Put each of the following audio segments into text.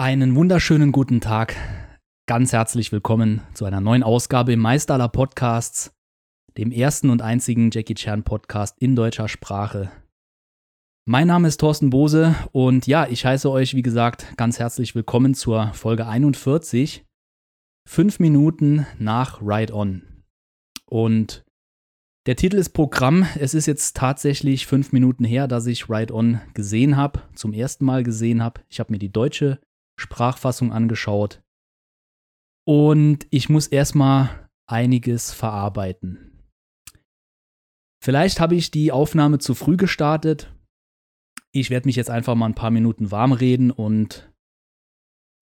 Einen wunderschönen guten Tag. Ganz herzlich willkommen zu einer neuen Ausgabe im Meister aller Podcasts, dem ersten und einzigen Jackie Chan Podcast in deutscher Sprache. Mein Name ist Thorsten Bose und ja, ich heiße euch, wie gesagt, ganz herzlich willkommen zur Folge 41. Fünf Minuten nach Ride On. Und der Titel ist Programm. Es ist jetzt tatsächlich fünf Minuten her, dass ich Ride On gesehen habe, zum ersten Mal gesehen habe. Ich habe mir die deutsche Sprachfassung angeschaut. Und ich muss erstmal einiges verarbeiten. Vielleicht habe ich die Aufnahme zu früh gestartet. Ich werde mich jetzt einfach mal ein paar Minuten warm reden und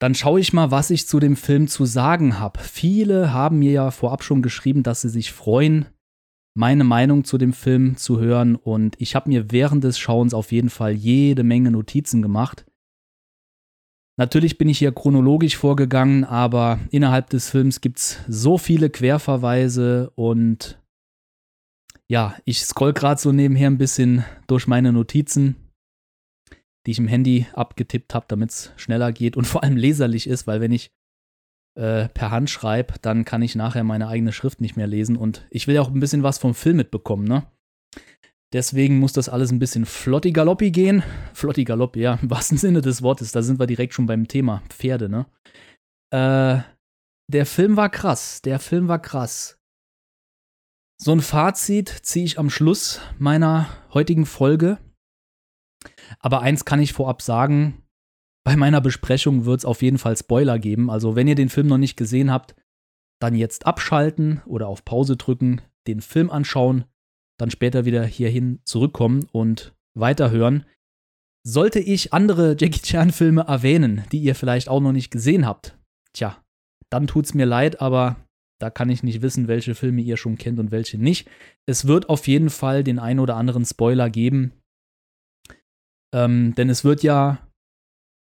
dann schaue ich mal, was ich zu dem Film zu sagen habe. Viele haben mir ja vorab schon geschrieben, dass sie sich freuen, meine Meinung zu dem Film zu hören und ich habe mir während des Schauens auf jeden Fall jede Menge Notizen gemacht. Natürlich bin ich hier chronologisch vorgegangen, aber innerhalb des Films gibt es so viele Querverweise und ja, ich scroll gerade so nebenher ein bisschen durch meine Notizen, die ich im Handy abgetippt habe, damit es schneller geht und vor allem leserlich ist, weil wenn ich äh, per Hand schreibe, dann kann ich nachher meine eigene Schrift nicht mehr lesen und ich will ja auch ein bisschen was vom Film mitbekommen, ne? Deswegen muss das alles ein bisschen flotti galoppi gehen. Flotti galoppi, ja, im wahrsten Sinne des Wortes. Da sind wir direkt schon beim Thema Pferde, ne? Äh, der Film war krass. Der Film war krass. So ein Fazit ziehe ich am Schluss meiner heutigen Folge. Aber eins kann ich vorab sagen: Bei meiner Besprechung wird es auf jeden Fall Spoiler geben. Also, wenn ihr den Film noch nicht gesehen habt, dann jetzt abschalten oder auf Pause drücken, den Film anschauen dann später wieder hierhin zurückkommen und weiterhören. Sollte ich andere Jackie Chan-Filme erwähnen, die ihr vielleicht auch noch nicht gesehen habt, tja, dann tut's mir leid, aber da kann ich nicht wissen, welche Filme ihr schon kennt und welche nicht. Es wird auf jeden Fall den ein oder anderen Spoiler geben. Ähm, denn es wird ja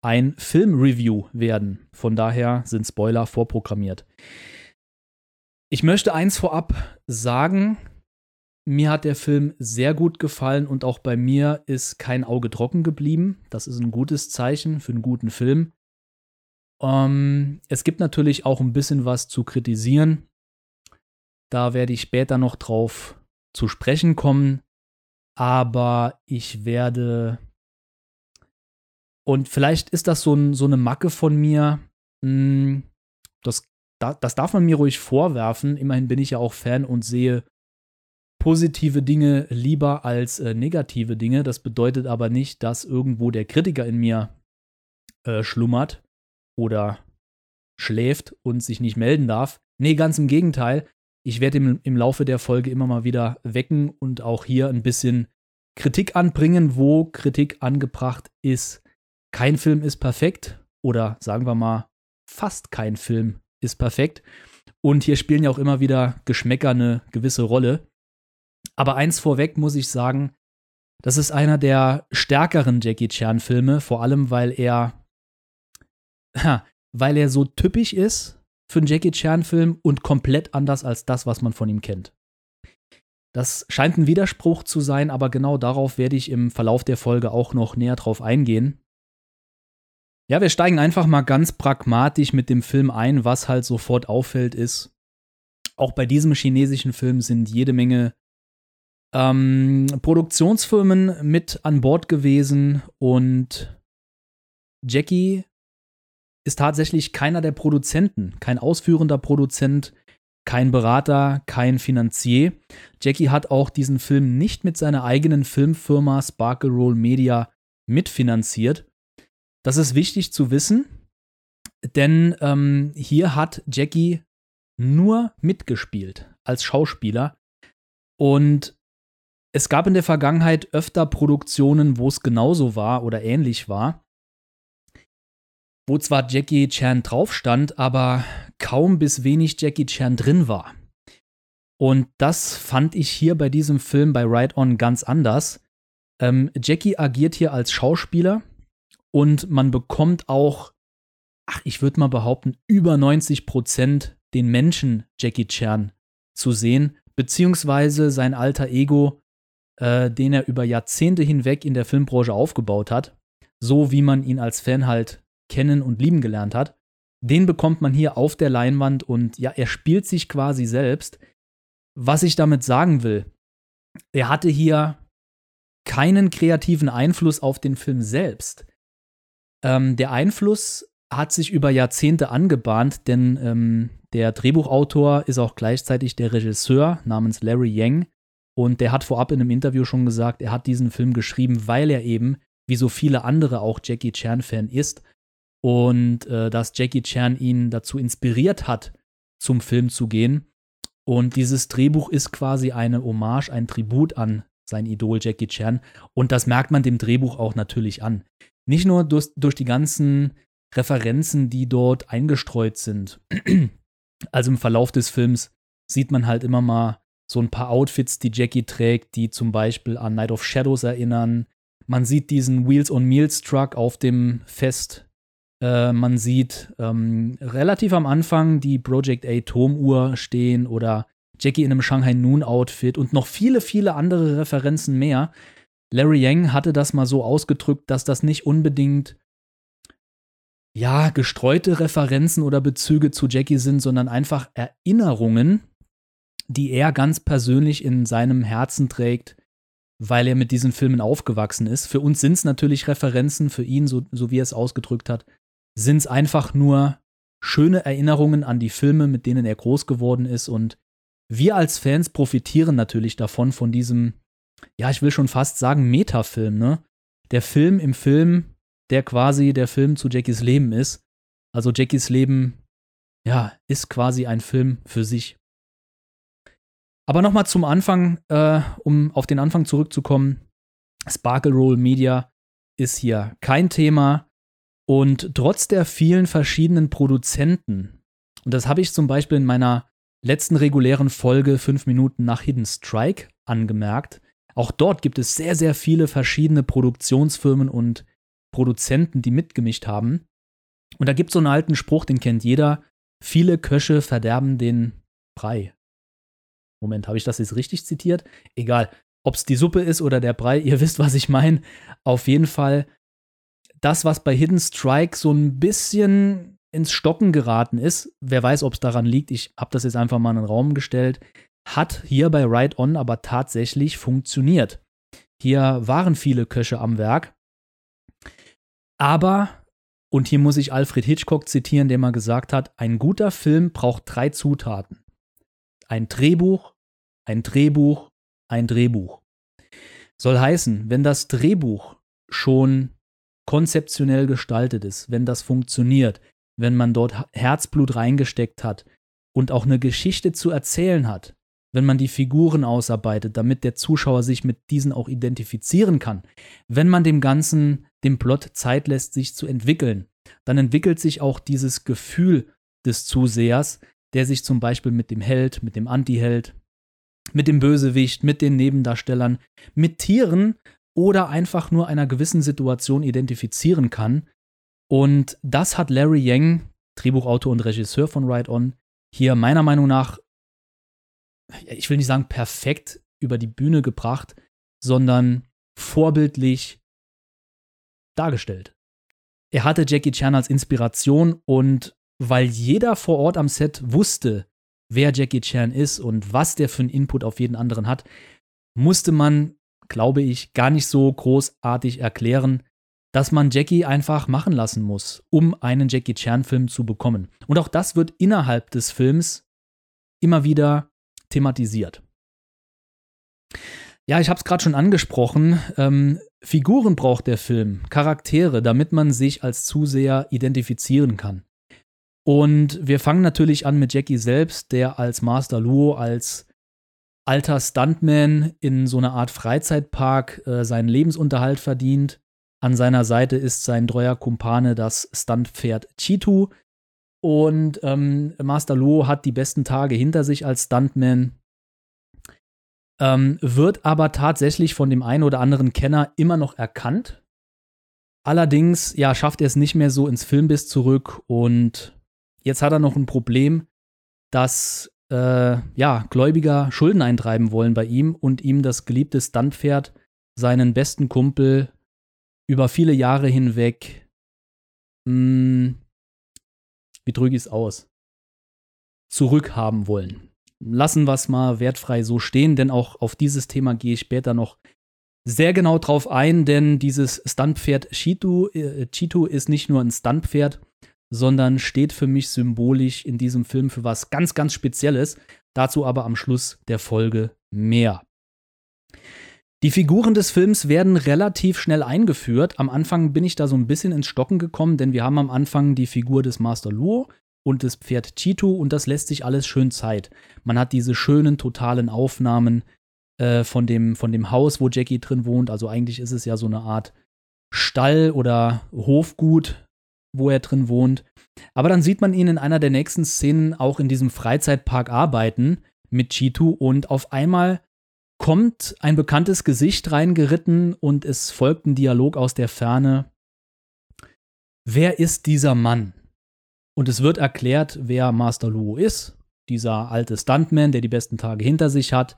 ein Filmreview werden. Von daher sind Spoiler vorprogrammiert. Ich möchte eins vorab sagen, mir hat der Film sehr gut gefallen und auch bei mir ist kein Auge trocken geblieben. Das ist ein gutes Zeichen für einen guten Film. Ähm, es gibt natürlich auch ein bisschen was zu kritisieren. Da werde ich später noch drauf zu sprechen kommen. Aber ich werde. Und vielleicht ist das so, ein, so eine Macke von mir. Hm, das, das darf man mir ruhig vorwerfen. Immerhin bin ich ja auch Fan und sehe positive Dinge lieber als äh, negative Dinge. Das bedeutet aber nicht, dass irgendwo der Kritiker in mir äh, schlummert oder schläft und sich nicht melden darf. Nee, ganz im Gegenteil. Ich werde im, im Laufe der Folge immer mal wieder wecken und auch hier ein bisschen Kritik anbringen, wo Kritik angebracht ist. Kein Film ist perfekt oder sagen wir mal, fast kein Film ist perfekt. Und hier spielen ja auch immer wieder Geschmäcker eine gewisse Rolle. Aber eins vorweg muss ich sagen, das ist einer der stärkeren Jackie Chan-Filme, vor allem weil er, weil er so typisch ist für einen Jackie Chan-Film und komplett anders als das, was man von ihm kennt. Das scheint ein Widerspruch zu sein, aber genau darauf werde ich im Verlauf der Folge auch noch näher drauf eingehen. Ja, wir steigen einfach mal ganz pragmatisch mit dem Film ein. Was halt sofort auffällt, ist, auch bei diesem chinesischen Film sind jede Menge ähm, Produktionsfirmen mit an Bord gewesen und Jackie ist tatsächlich keiner der Produzenten, kein ausführender Produzent, kein Berater, kein Finanzier. Jackie hat auch diesen Film nicht mit seiner eigenen Filmfirma Sparkle Roll Media mitfinanziert. Das ist wichtig zu wissen, denn ähm, hier hat Jackie nur mitgespielt als Schauspieler. Und es gab in der Vergangenheit öfter Produktionen, wo es genauso war oder ähnlich war, wo zwar Jackie Chan drauf stand, aber kaum bis wenig Jackie Chan drin war. Und das fand ich hier bei diesem Film bei Ride On ganz anders. Ähm, Jackie agiert hier als Schauspieler und man bekommt auch, ach, ich würde mal behaupten, über 90 Prozent den Menschen Jackie Chan zu sehen, beziehungsweise sein alter Ego äh, den er über Jahrzehnte hinweg in der Filmbranche aufgebaut hat, so wie man ihn als Fan halt kennen und lieben gelernt hat, den bekommt man hier auf der Leinwand und ja, er spielt sich quasi selbst. Was ich damit sagen will, er hatte hier keinen kreativen Einfluss auf den Film selbst. Ähm, der Einfluss hat sich über Jahrzehnte angebahnt, denn ähm, der Drehbuchautor ist auch gleichzeitig der Regisseur namens Larry Yang und der hat vorab in einem Interview schon gesagt, er hat diesen Film geschrieben, weil er eben, wie so viele andere auch Jackie Chan-Fan ist und äh, dass Jackie Chan ihn dazu inspiriert hat, zum Film zu gehen. Und dieses Drehbuch ist quasi eine Hommage, ein Tribut an sein Idol Jackie Chan. Und das merkt man dem Drehbuch auch natürlich an. Nicht nur durch, durch die ganzen Referenzen, die dort eingestreut sind. Also im Verlauf des Films sieht man halt immer mal so ein paar Outfits, die Jackie trägt, die zum Beispiel an Night of Shadows erinnern. Man sieht diesen Wheels on Meals Truck auf dem Fest. Äh, man sieht ähm, relativ am Anfang die Project A Turmuhr stehen oder Jackie in einem Shanghai Noon Outfit und noch viele, viele andere Referenzen mehr. Larry Yang hatte das mal so ausgedrückt, dass das nicht unbedingt ja, gestreute Referenzen oder Bezüge zu Jackie sind, sondern einfach Erinnerungen, die er ganz persönlich in seinem Herzen trägt, weil er mit diesen Filmen aufgewachsen ist. Für uns sind es natürlich Referenzen, für ihn, so, so wie er es ausgedrückt hat, sind es einfach nur schöne Erinnerungen an die Filme, mit denen er groß geworden ist. Und wir als Fans profitieren natürlich davon, von diesem, ja, ich will schon fast sagen, Metafilm, ne? Der Film im Film der quasi der Film zu Jackies Leben ist. Also Jackies Leben, ja, ist quasi ein Film für sich. Aber nochmal zum Anfang, äh, um auf den Anfang zurückzukommen. Sparkle Roll Media ist hier kein Thema. Und trotz der vielen verschiedenen Produzenten, und das habe ich zum Beispiel in meiner letzten regulären Folge 5 Minuten nach Hidden Strike angemerkt, auch dort gibt es sehr, sehr viele verschiedene Produktionsfirmen und Produzenten, die mitgemischt haben. Und da gibt es so einen alten Spruch, den kennt jeder. Viele Köche verderben den Brei. Moment, habe ich das jetzt richtig zitiert? Egal, ob es die Suppe ist oder der Brei, ihr wisst, was ich meine. Auf jeden Fall, das, was bei Hidden Strike so ein bisschen ins Stocken geraten ist, wer weiß, ob es daran liegt, ich habe das jetzt einfach mal in den Raum gestellt, hat hier bei Ride On aber tatsächlich funktioniert. Hier waren viele Köche am Werk aber, und hier muss ich Alfred Hitchcock zitieren, der mal gesagt hat, ein guter Film braucht drei Zutaten. Ein Drehbuch, ein Drehbuch, ein Drehbuch. Soll heißen, wenn das Drehbuch schon konzeptionell gestaltet ist, wenn das funktioniert, wenn man dort Herzblut reingesteckt hat und auch eine Geschichte zu erzählen hat, wenn man die Figuren ausarbeitet, damit der Zuschauer sich mit diesen auch identifizieren kann, wenn man dem Ganzen, dem Plot Zeit lässt, sich zu entwickeln, dann entwickelt sich auch dieses Gefühl des Zusehers, der sich zum Beispiel mit dem Held, mit dem Antiheld, mit dem Bösewicht, mit den Nebendarstellern, mit Tieren oder einfach nur einer gewissen Situation identifizieren kann. Und das hat Larry Yang, Drehbuchautor und Regisseur von Ride On, hier meiner Meinung nach ich will nicht sagen perfekt über die Bühne gebracht, sondern vorbildlich dargestellt. Er hatte Jackie Chan als Inspiration und weil jeder vor Ort am Set wusste, wer Jackie Chan ist und was der für einen Input auf jeden anderen hat, musste man, glaube ich, gar nicht so großartig erklären, dass man Jackie einfach machen lassen muss, um einen Jackie Chan-Film zu bekommen. Und auch das wird innerhalb des Films immer wieder thematisiert. Ja, ich habe es gerade schon angesprochen. Ähm, Figuren braucht der Film, Charaktere, damit man sich als Zuseher identifizieren kann. Und wir fangen natürlich an mit Jackie selbst, der als Master Luo, als alter Stuntman in so einer Art Freizeitpark äh, seinen Lebensunterhalt verdient. An seiner Seite ist sein treuer Kumpane das Stuntpferd Chitu, und ähm, Master Luo hat die besten Tage hinter sich als Stuntman. Ähm, wird aber tatsächlich von dem einen oder anderen Kenner immer noch erkannt. Allerdings, ja, schafft er es nicht mehr so ins Filmbiss zurück und jetzt hat er noch ein Problem, dass äh, ja, Gläubiger Schulden eintreiben wollen bei ihm und ihm das geliebte Stuntpferd, seinen besten Kumpel, über viele Jahre hinweg mh, hm, wie drücke ich es aus, zurückhaben wollen. Lassen wir es mal wertfrei so stehen, denn auch auf dieses Thema gehe ich später noch sehr genau drauf ein, denn dieses Stuntpferd Cheeto, äh, Cheeto ist nicht nur ein Stuntpferd, sondern steht für mich symbolisch in diesem Film für was ganz, ganz Spezielles. Dazu aber am Schluss der Folge mehr. Die Figuren des Films werden relativ schnell eingeführt. Am Anfang bin ich da so ein bisschen ins Stocken gekommen, denn wir haben am Anfang die Figur des Master Luo und des Pferd Chito und das lässt sich alles schön Zeit. Man hat diese schönen, totalen Aufnahmen äh, von, dem, von dem Haus, wo Jackie drin wohnt. Also eigentlich ist es ja so eine Art Stall oder Hofgut, wo er drin wohnt. Aber dann sieht man ihn in einer der nächsten Szenen auch in diesem Freizeitpark arbeiten mit Chitu und auf einmal kommt ein bekanntes Gesicht reingeritten und es folgt ein Dialog aus der Ferne. Wer ist dieser Mann? Und es wird erklärt, wer Master Luo ist. Dieser alte Stuntman, der die besten Tage hinter sich hat.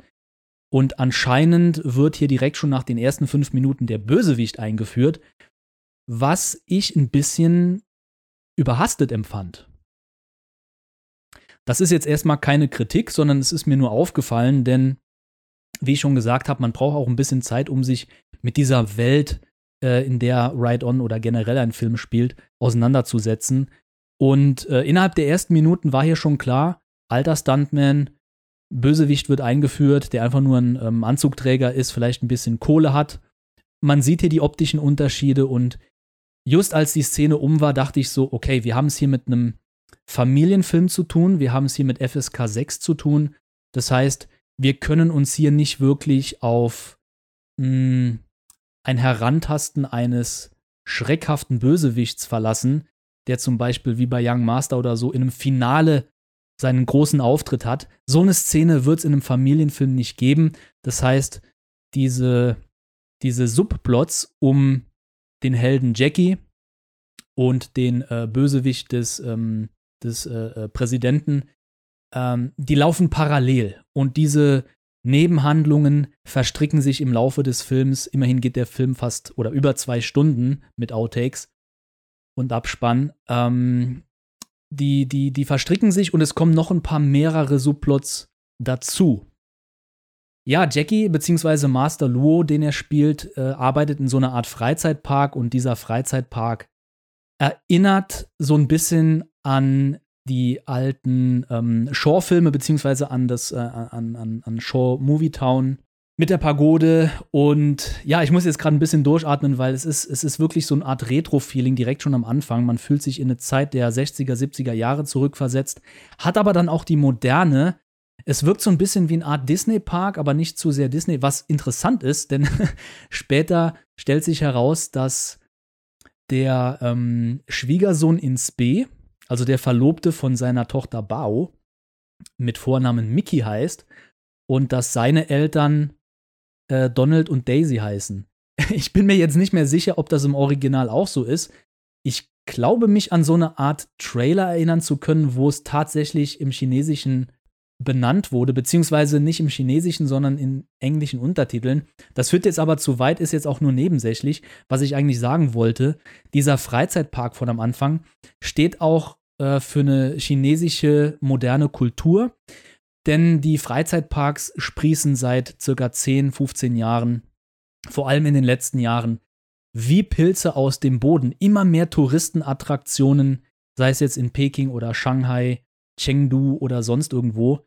Und anscheinend wird hier direkt schon nach den ersten fünf Minuten der Bösewicht eingeführt, was ich ein bisschen überhastet empfand. Das ist jetzt erstmal keine Kritik, sondern es ist mir nur aufgefallen, denn wie ich schon gesagt habe, man braucht auch ein bisschen Zeit, um sich mit dieser Welt, äh, in der Ride On oder generell ein Film spielt, auseinanderzusetzen. Und äh, innerhalb der ersten Minuten war hier schon klar, alter Stuntman, Bösewicht wird eingeführt, der einfach nur ein ähm, Anzugträger ist, vielleicht ein bisschen Kohle hat. Man sieht hier die optischen Unterschiede und just als die Szene um war, dachte ich so, okay, wir haben es hier mit einem Familienfilm zu tun, wir haben es hier mit FSK 6 zu tun. Das heißt, wir können uns hier nicht wirklich auf mh, hm, ein Herantasten eines schreckhaften Bösewichts verlassen, der zum Beispiel wie bei Young Master oder so in einem Finale seinen großen Auftritt hat. So eine Szene wird es in einem Familienfilm nicht geben. Das heißt, diese, diese Subplots um den Helden Jackie und den äh, Bösewicht des, ähm, des äh, äh Präsidenten, ähm, die laufen parallel. Und diese Nebenhandlungen verstricken sich im Laufe des Films. Immerhin geht der Film fast oder über zwei Stunden mit Outtakes und Abspann. Ähm, die, die, die verstricken sich und es kommen noch ein paar mehrere Subplots dazu. Ja, Jackie bzw. Master Luo, den er spielt, äh, arbeitet in so einer Art Freizeitpark und dieser Freizeitpark erinnert so ein bisschen an die alten ähm, Shaw-Filme beziehungsweise an das äh, an, an, an Shaw Movie Town mit der Pagode und ja, ich muss jetzt gerade ein bisschen durchatmen, weil es ist, es ist wirklich so eine Art Retro-Feeling direkt schon am Anfang. Man fühlt sich in eine Zeit der 60er, 70er Jahre zurückversetzt, hat aber dann auch die moderne. Es wirkt so ein bisschen wie eine Art Disney-Park, aber nicht zu sehr Disney, was interessant ist, denn später stellt sich heraus, dass der ähm, Schwiegersohn in Spee, also der Verlobte von seiner Tochter Bao, mit Vornamen Mickey heißt und dass seine Eltern äh, Donald und Daisy heißen. Ich bin mir jetzt nicht mehr sicher, ob das im Original auch so ist. Ich glaube mich an so eine Art Trailer erinnern zu können, wo es tatsächlich im Chinesischen benannt wurde, beziehungsweise nicht im Chinesischen, sondern in englischen Untertiteln. Das führt jetzt aber zu weit, ist jetzt auch nur nebensächlich. Was ich eigentlich sagen wollte, dieser Freizeitpark von am Anfang steht auch äh, für eine chinesische moderne Kultur. Denn die Freizeitparks sprießen seit circa 10, 15 Jahren, vor allem in den letzten Jahren, wie Pilze aus dem Boden. Immer mehr Touristenattraktionen, sei es jetzt in Peking oder Shanghai, Chengdu oder sonst irgendwo,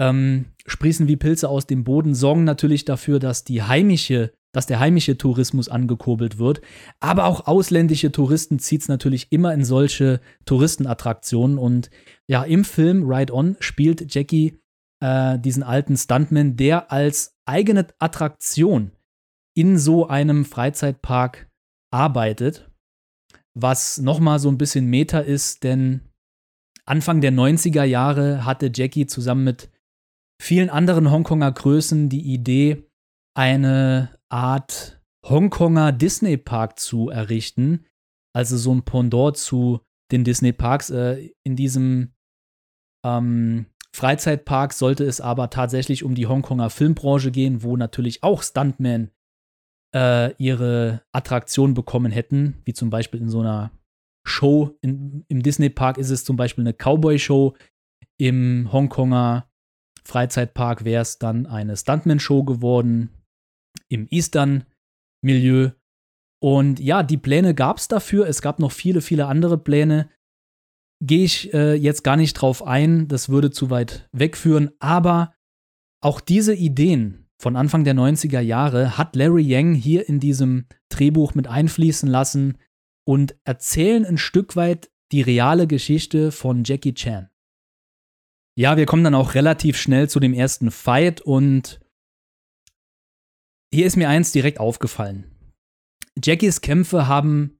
ähm, sprießen wie Pilze aus dem Boden, sorgen natürlich dafür, dass die heimische, dass der heimische Tourismus angekurbelt wird. Aber auch ausländische Touristen zieht es natürlich immer in solche Touristenattraktionen. Und ja, im Film Ride On spielt Jackie äh, diesen alten Stuntman, der als eigene Attraktion in so einem Freizeitpark arbeitet, was nochmal so ein bisschen Meta ist, denn Anfang der 90er Jahre hatte Jackie zusammen mit vielen anderen Hongkonger Größen die Idee, eine Art Hongkonger Disney Park zu errichten, also so ein Pendant zu den Disney Parks. Äh, in diesem ähm, Freizeitpark sollte es aber tatsächlich um die Hongkonger Filmbranche gehen, wo natürlich auch Stuntmen äh, ihre Attraktion bekommen hätten, wie zum Beispiel in so einer Show. In, Im Disney-Park ist es zum Beispiel eine Cowboy-Show. Im Hongkonger Freizeitpark wäre es dann eine Stuntman-Show geworden. Im Eastern-Milieu. Und ja, die Pläne gab es dafür. Es gab noch viele, viele andere Pläne. Gehe ich äh, jetzt gar nicht drauf ein. Das würde zu weit wegführen. Aber auch diese Ideen von Anfang der 90er Jahre hat Larry Yang hier in diesem Drehbuch mit einfließen lassen und erzählen ein Stück weit die reale Geschichte von Jackie Chan. Ja, wir kommen dann auch relativ schnell zu dem ersten Fight und hier ist mir eins direkt aufgefallen. Jackies Kämpfe haben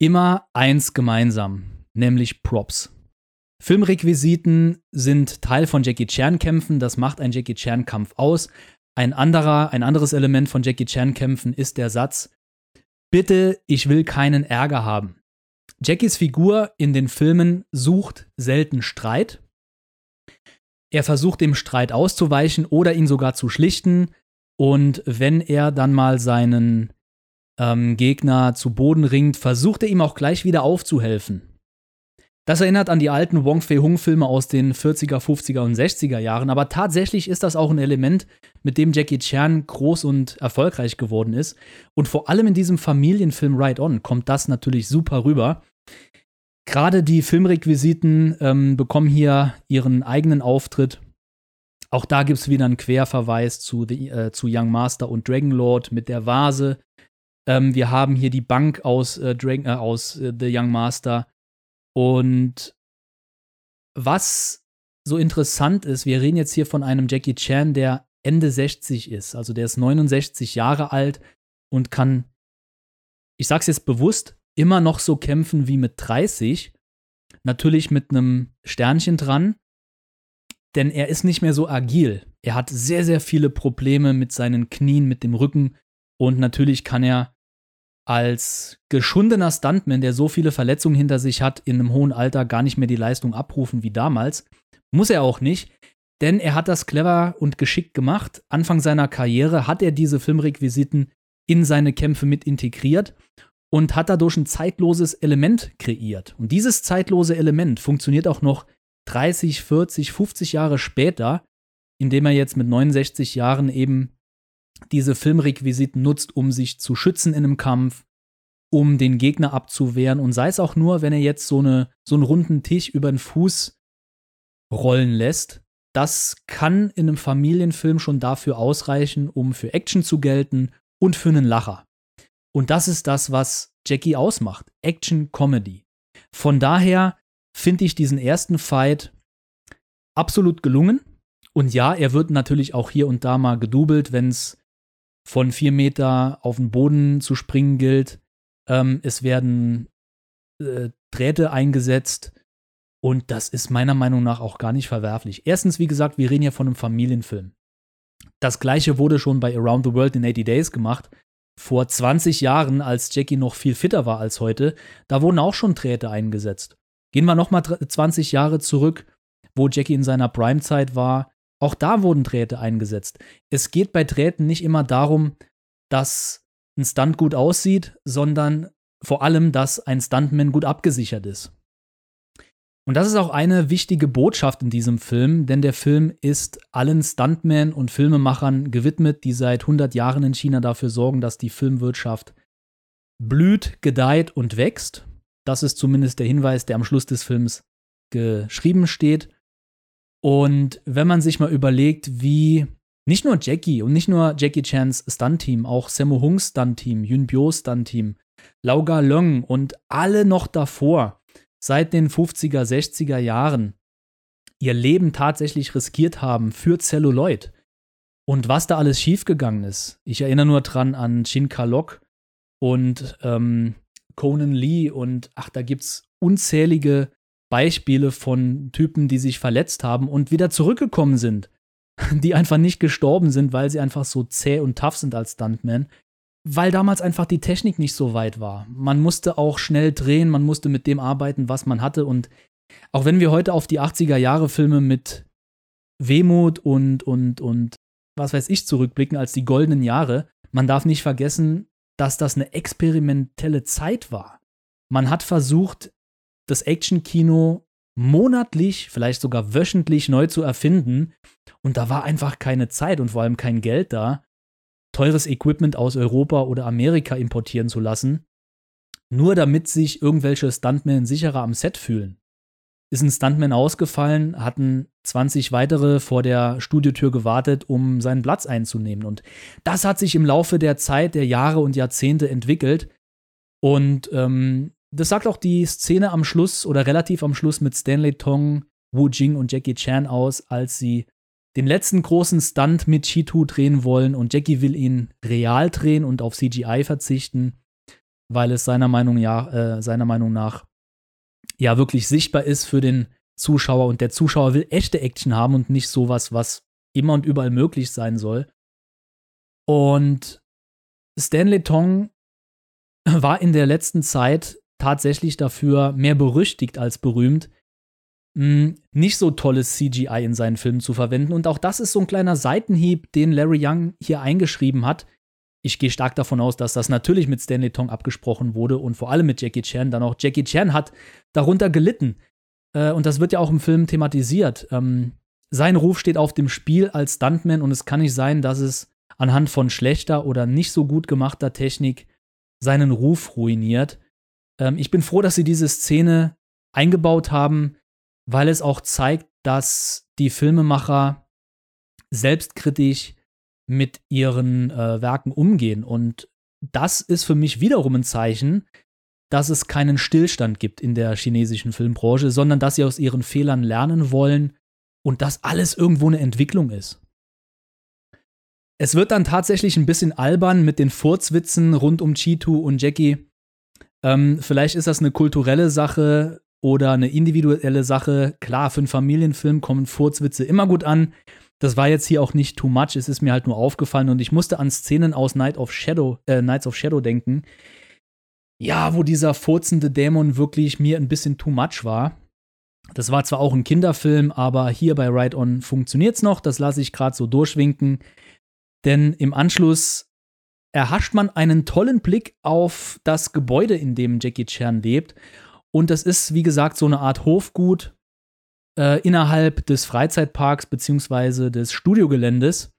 immer eins gemeinsam, nämlich Props. Filmrequisiten sind Teil von Jackie Chan-Kämpfen, das macht ein Jackie Chan-Kampf aus. Ein anderer, ein anderes Element von Jackie Chan-Kämpfen ist der Satz: Bitte, ich will keinen Ärger haben. Jackies Figur in den Filmen sucht selten Streit. Er versucht dem Streit auszuweichen oder ihn sogar zu schlichten. Und wenn er dann mal seinen ähm, Gegner zu Boden ringt, versucht er ihm auch gleich wieder aufzuhelfen. Das erinnert an die alten Wong Fei-Hung-Filme aus den 40er, 50er und 60er Jahren, aber tatsächlich ist das auch ein Element, mit dem Jackie Chan groß und erfolgreich geworden ist. Und vor allem in diesem Familienfilm Ride On kommt das natürlich super rüber. Gerade die Filmrequisiten ähm, bekommen hier ihren eigenen Auftritt. Auch da gibt es wieder einen Querverweis zu, the, äh, zu Young Master und Dragon Lord mit der Vase. Ähm, wir haben hier die Bank aus, äh, Dragon, äh, aus äh, The Young Master und was so interessant ist, wir reden jetzt hier von einem Jackie Chan, der Ende 60 ist. Also der ist 69 Jahre alt und kann, ich sag's jetzt bewusst, immer noch so kämpfen wie mit 30. Natürlich mit einem Sternchen dran, denn er ist nicht mehr so agil. Er hat sehr, sehr viele Probleme mit seinen Knien, mit dem Rücken und natürlich kann er als geschundener Stuntman, der so viele Verletzungen hinter sich hat, in einem hohen Alter gar nicht mehr die Leistung abrufen wie damals. Muss er auch nicht, denn er hat das clever und geschickt gemacht. Anfang seiner Karriere hat er diese Filmrequisiten in seine Kämpfe mit integriert und hat dadurch ein zeitloses Element kreiert. Und dieses zeitlose Element funktioniert auch noch 30, 40, 50 Jahre später, indem er jetzt mit 69 Jahren eben diese Filmrequisiten nutzt, um sich zu schützen in einem Kampf, um den Gegner abzuwehren und sei es auch nur, wenn er jetzt so, eine, so einen runden Tisch über den Fuß rollen lässt. Das kann in einem Familienfilm schon dafür ausreichen, um für Action zu gelten und für einen Lacher. Und das ist das, was Jackie ausmacht. Action Comedy. Von daher finde ich diesen ersten Fight absolut gelungen. Und ja, er wird natürlich auch hier und da mal gedoubelt, wenn es von vier Meter auf den Boden zu springen gilt. Ähm, es werden äh, Drähte eingesetzt und das ist meiner Meinung nach auch gar nicht verwerflich. Erstens, wie gesagt, wir reden hier von einem Familienfilm. Das gleiche wurde schon bei Around the World in 80 Days gemacht. Vor 20 Jahren, als Jackie noch viel fitter war als heute, da wurden auch schon Drähte eingesetzt. Gehen wir nochmal 20 Jahre zurück, wo Jackie in seiner Primezeit war. Auch da wurden Drähte eingesetzt. Es geht bei Drähten nicht immer darum, dass ein Stunt gut aussieht, sondern vor allem, dass ein Stuntman gut abgesichert ist. Und das ist auch eine wichtige Botschaft in diesem Film, denn der Film ist allen Stuntmen und Filmemachern gewidmet, die seit 100 Jahren in China dafür sorgen, dass die Filmwirtschaft blüht, gedeiht und wächst. Das ist zumindest der Hinweis, der am Schluss des Films geschrieben steht. Und wenn man sich mal überlegt, wie nicht nur Jackie und nicht nur Jackie Chans Stunt-Team, auch Sammo Hungs Stunt-Team, Yun Bio Stunt-Team, Lauga Leung und alle noch davor, seit den 50er, 60er Jahren, ihr Leben tatsächlich riskiert haben für Celluloid. Und was da alles schiefgegangen ist. Ich erinnere nur dran an Shin Kalok und ähm, Conan Lee und ach, da gibt's unzählige Beispiele von Typen, die sich verletzt haben und wieder zurückgekommen sind. Die einfach nicht gestorben sind, weil sie einfach so zäh und tough sind als Stuntman. Weil damals einfach die Technik nicht so weit war. Man musste auch schnell drehen, man musste mit dem arbeiten, was man hatte. Und auch wenn wir heute auf die 80er Jahre Filme mit Wehmut und, und, und was weiß ich zurückblicken als die goldenen Jahre, man darf nicht vergessen, dass das eine experimentelle Zeit war. man hat versucht, das Actionkino monatlich, vielleicht sogar wöchentlich neu zu erfinden. Und da war einfach keine Zeit und vor allem kein Geld da, teures Equipment aus Europa oder Amerika importieren zu lassen, nur damit sich irgendwelche Stuntmen sicherer am Set fühlen. Ist ein Stuntman ausgefallen, hatten 20 weitere vor der Studiotür gewartet, um seinen Platz einzunehmen. Und das hat sich im Laufe der Zeit, der Jahre und Jahrzehnte entwickelt. Und ähm, das sagt auch die Szene am Schluss oder relativ am Schluss mit Stanley Tong, Wu Jing und Jackie Chan aus, als sie den letzten großen Stunt mit Chitu drehen wollen und Jackie will ihn real drehen und auf CGI verzichten, weil es seiner Meinung, ja, äh, seiner Meinung nach ja wirklich sichtbar ist für den Zuschauer und der Zuschauer will echte Action haben und nicht sowas, was immer und überall möglich sein soll. Und Stanley Tong war in der letzten Zeit tatsächlich dafür mehr berüchtigt als berühmt, hm, nicht so tolles CGI in seinen Filmen zu verwenden. Und auch das ist so ein kleiner Seitenhieb, den Larry Young hier eingeschrieben hat. Ich gehe stark davon aus, dass das natürlich mit Stanley Tong abgesprochen wurde und vor allem mit Jackie Chan. Dann auch Jackie Chan hat darunter gelitten. Äh, und das wird ja auch im Film thematisiert. Ähm, sein Ruf steht auf dem Spiel als Stuntman und es kann nicht sein, dass es anhand von schlechter oder nicht so gut gemachter Technik seinen Ruf ruiniert. Ähm, ich bin froh, dass sie diese Szene eingebaut haben, weil es auch zeigt, dass die Filmemacher selbstkritisch mit ihren äh, Werken umgehen. Und das ist für mich wiederum ein Zeichen, dass es keinen Stillstand gibt in der chinesischen Filmbranche, sondern dass sie aus ihren Fehlern lernen wollen und dass alles irgendwo eine Entwicklung ist. Es wird dann tatsächlich ein bisschen albern mit den Furzwitzen rund um Chitu und Jackie. Ähm, vielleicht ist das eine kulturelle Sache oder eine individuelle Sache. Klar, für einen Familienfilm kommen Furzwitze immer gut an. Das war jetzt hier auch nicht too much, es ist mir halt nur aufgefallen und ich musste an Szenen aus Night of Shadow, äh, Knights of Shadow denken. Ja, wo dieser furzende Dämon wirklich mir ein bisschen too much war. Das war zwar auch ein Kinderfilm, aber hier bei Ride On funktioniert's noch. Das lasse ich gerade so durchwinken. Denn im Anschluss erhascht man einen tollen Blick auf das Gebäude, in dem Jackie Chan lebt. Und das ist, wie gesagt, so eine Art Hofgut äh, innerhalb des Freizeitparks bzw. des Studiogeländes.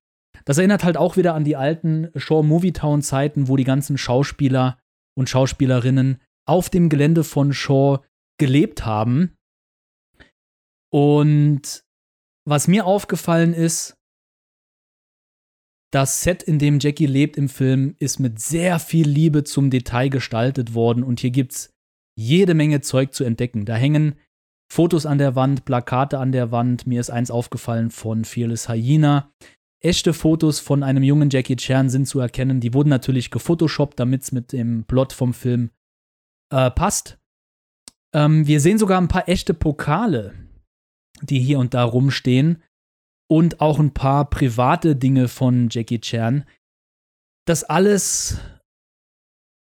Das erinnert halt auch wieder an die alten Shaw Movietown Zeiten, wo die ganzen Schauspieler und Schauspielerinnen auf dem Gelände von Shaw gelebt haben. Und was mir aufgefallen ist, das Set, in dem Jackie lebt im Film, ist mit sehr viel Liebe zum Detail gestaltet worden und hier gibt's jede Menge Zeug zu entdecken. Da hängen Fotos an der Wand, Plakate an der Wand. Mir ist eins aufgefallen von Fearless Hyena. Echte Fotos von einem jungen Jackie Chan sind zu erkennen. Die wurden natürlich gefotoshoppt, damit es mit dem Plot vom Film äh, passt. Ähm, wir sehen sogar ein paar echte Pokale, die hier und da rumstehen und auch ein paar private Dinge von Jackie Chan. Das alles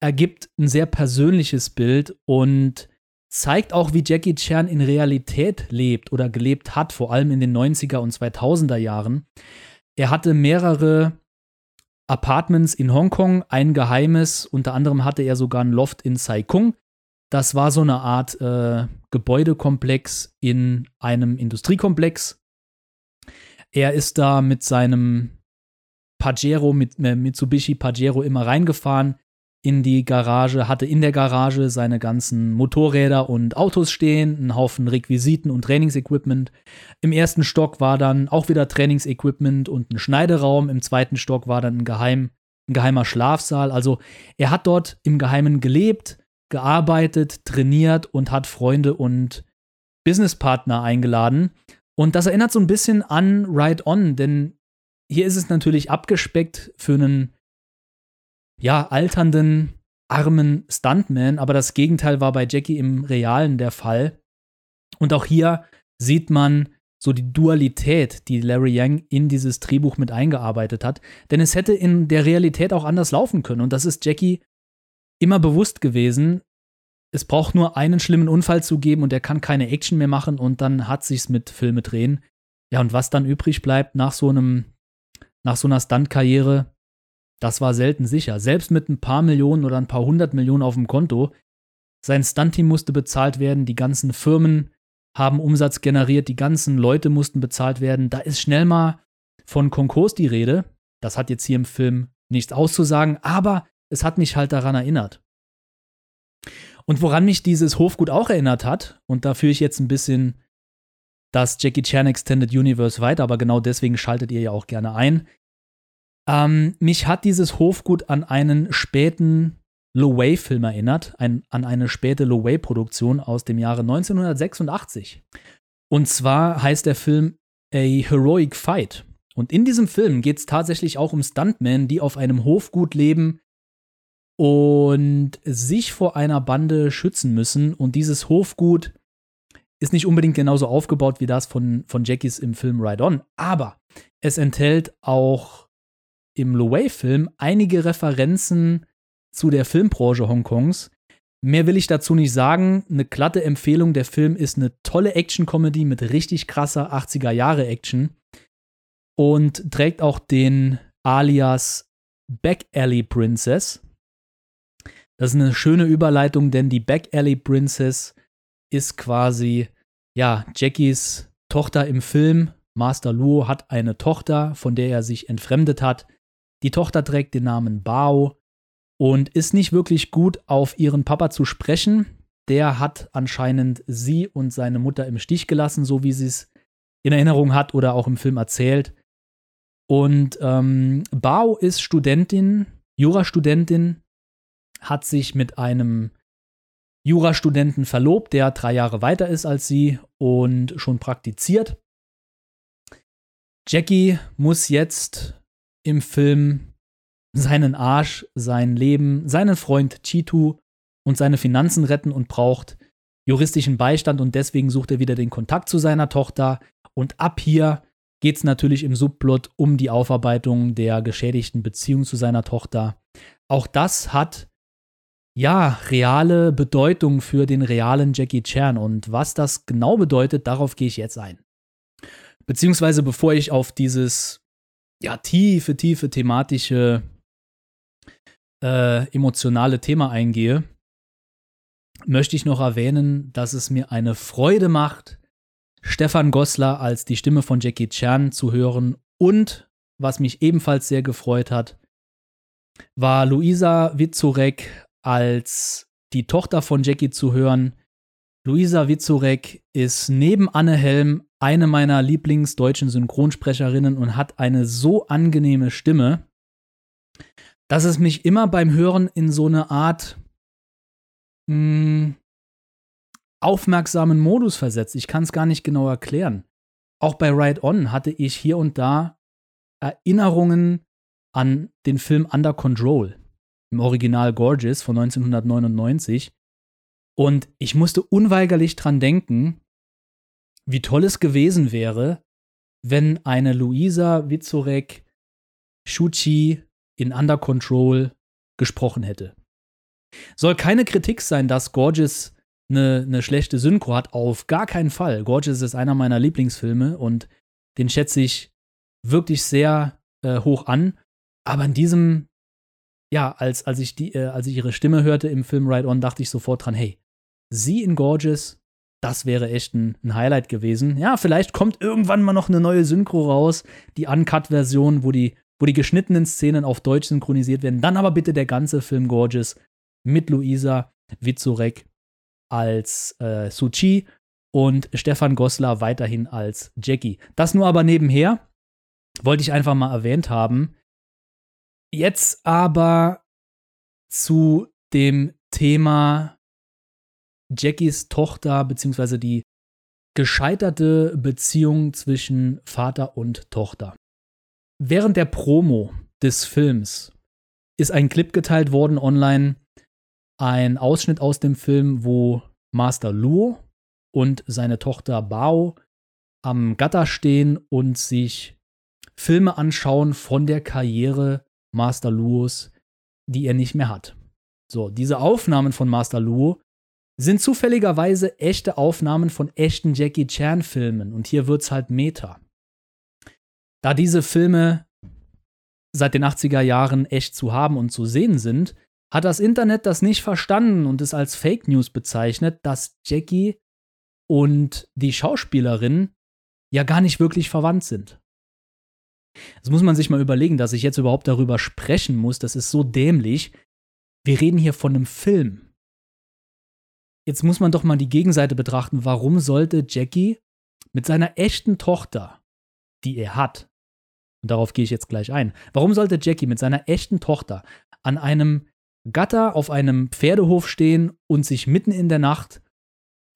ergibt ein sehr persönliches Bild und zeigt auch, wie Jackie Chan in Realität lebt oder gelebt hat, vor allem in den 90er und 2000er Jahren. Er hatte mehrere Apartments in Hongkong, ein geheimes, unter anderem hatte er sogar ein Loft in Sai-Kung. Das war so eine Art äh, Gebäudekomplex in einem Industriekomplex er ist da mit seinem Pajero, mit äh, Mitsubishi Pajero immer reingefahren in die Garage, hatte in der Garage seine ganzen Motorräder und Autos stehen, einen Haufen Requisiten und Trainingsequipment. Im ersten Stock war dann auch wieder Trainingsequipment und ein Schneideraum. Im zweiten Stock war dann ein, geheim, ein geheimer Schlafsaal. Also er hat dort im Geheimen gelebt, gearbeitet, trainiert und hat Freunde und Businesspartner eingeladen. Und das erinnert so ein bisschen an Ride On, denn hier ist es natürlich abgespeckt für einen, ja, alternden, armen Stuntman, aber das Gegenteil war bei Jackie im Realen der Fall. Und auch hier sieht man so die Dualität, die Larry Young in dieses Drehbuch mit eingearbeitet hat. Denn es hätte in der Realität auch anders laufen können. Und das ist Jackie immer bewusst gewesen, es braucht nur einen schlimmen Unfall zu geben und er kann keine Action mehr machen und dann hat sich's mit Filme drehen. Ja, und was dann übrig bleibt nach so einem, nach so einer Stunt-Karriere, das war selten sicher. Selbst mit ein paar Millionen oder ein paar hundert Millionen auf dem Konto sein Stuntteam musste bezahlt werden, die ganzen Firmen haben Umsatz generiert, die ganzen Leute mussten bezahlt werden. Da ist schnell mal von Konkurs die Rede. Das hat jetzt hier im Film nichts auszusagen, aber es hat mich halt daran erinnert. Und woran mich dieses Hofgut auch erinnert hat, und da führe ich jetzt ein bisschen das Jackie Chan Extended Universe weiter, aber genau deswegen schaltet ihr ja auch gerne ein. Ähm, mich hat dieses Hofgut an einen späten Low-Way-Film erinnert, ein, an eine späte Low-Way-Produktion aus dem Jahre 1986. Und zwar heißt der Film A Heroic Fight. Und in diesem Film geht es tatsächlich auch um Stuntmen, die auf einem Hofgut leben und sich vor einer Bande schützen müssen. Und dieses Hofgut ist nicht unbedingt genauso aufgebaut wie das von, von Jackies im Film Ride On, aber es enthält auch im Low-Way-Film einige Referenzen zu der Filmbranche Hongkongs. Mehr will ich dazu nicht sagen. Eine glatte Empfehlung. Der Film ist eine tolle Action-Comedy mit richtig krasser 80er-Jahre-Action und trägt auch den Alias Back Alley Princess. Das ist eine schöne Überleitung, denn die Back Alley Princess ist quasi, ja, Jackies Tochter im Film. Master Luo hat eine Tochter, von der er sich entfremdet hat. Die Tochter trägt den Namen Bao und ist nicht wirklich gut auf ihren Papa zu sprechen. Der hat anscheinend sie und seine Mutter im Stich gelassen, so wie sie es in Erinnerung hat oder auch im Film erzählt. Und ähm, Bao ist Studentin, Jurastudentin, hat sich mit einem Jurastudenten verlobt, der drei Jahre weiter ist als sie und schon praktiziert. Jackie muss jetzt im Film seinen Arsch, sein Leben, seinen Freund Chitu und seine Finanzen retten und braucht juristischen Beistand und deswegen sucht er wieder den Kontakt zu seiner Tochter. Und ab hier geht es natürlich im Subplot um die Aufarbeitung der geschädigten Beziehung zu seiner Tochter. Auch das hat ja reale Bedeutung für den realen Jackie Chan und was das genau bedeutet, darauf gehe ich jetzt ein. Beziehungsweise bevor ich auf dieses ja tiefe, tiefe thematische äh, emotionale Thema eingehe, möchte ich noch erwähnen, dass es mir eine Freude macht, Stefan Gossler als die Stimme von Jackie Chan zu hören und was mich ebenfalls sehr gefreut hat, war Luisa Witzorek als die Tochter von Jackie zu hören. Luisa Witzorek ist neben Anne Helm eine meiner Lieblingsdeutschen Synchronsprecherinnen und hat eine so angenehme Stimme, dass es mich immer beim Hören in so eine Art mh, hm, aufmerksamen Modus versetzt. Ich kann es gar nicht genau erklären. Auch bei Ride On hatte ich hier und da Erinnerungen an den Film Under Control im Original Gorgeous von 1999. Und ich musste unweigerlich dran denken, wie toll es gewesen wäre, wenn eine Luisa Witzorek Shuchi in Under Control gesprochen hätte. Soll keine Kritik sein, dass Gorgeous eine, eine schlechte Synchro hat, auf gar keinen Fall. Gorgeous ist einer meiner Lieblingsfilme und den schätze ich wirklich sehr äh, hoch an. Aber in diesem ja, als, als, ich die, äh, als ich ihre Stimme hörte im Film Ride On, dachte ich sofort dran, hey, sie in Gorgeous, das wäre echt ein, ein, Highlight gewesen. Ja, vielleicht kommt irgendwann mal noch eine neue Synchro raus, die Uncut-Version, wo die, wo die geschnittenen Szenen auf Deutsch synchronisiert werden. Dann aber bitte der ganze Film Gorgeous mit Luisa Witzurek als äh, Suchi und Stefan Goslar weiterhin als Jackie. Das nur aber nebenher wollte ich einfach mal erwähnt haben. Jetzt aber zu dem Thema Jackies Tochter, beziehungsweise die gescheiterte Beziehung zwischen Vater und Tochter. Während der Promo des Films ist ein Clip geteilt worden online, ein Ausschnitt aus dem Film, wo Master Luo und seine Tochter Bao am Gatter stehen und sich Filme anschauen von der Karriere Master Luos, die er nicht mehr hat. So, diese Aufnahmen von Master Luo sind zufälligerweise echte Aufnahmen von echten Jackie Chan-Filmen und hier wird's halt Meta. Da diese Filme seit den 80er Jahren echt zu haben und zu sehen sind, hat das Internet das nicht verstanden und es als Fake News bezeichnet, dass Jackie und die Schauspielerin ja gar nicht wirklich verwandt sind. Das muss man sich mal überlegen, dass ich jetzt überhaupt darüber sprechen muss. Das ist so dämlich. Wir reden hier von einem Film. Jetzt muss man doch mal die Gegenseite betrachten. Warum sollte Jackie mit seiner echten Tochter, die er hat, und darauf gehe ich jetzt gleich ein, warum sollte Jackie mit seiner echten Tochter an einem Gatter auf einem Pferdehof stehen und sich mitten in der Nacht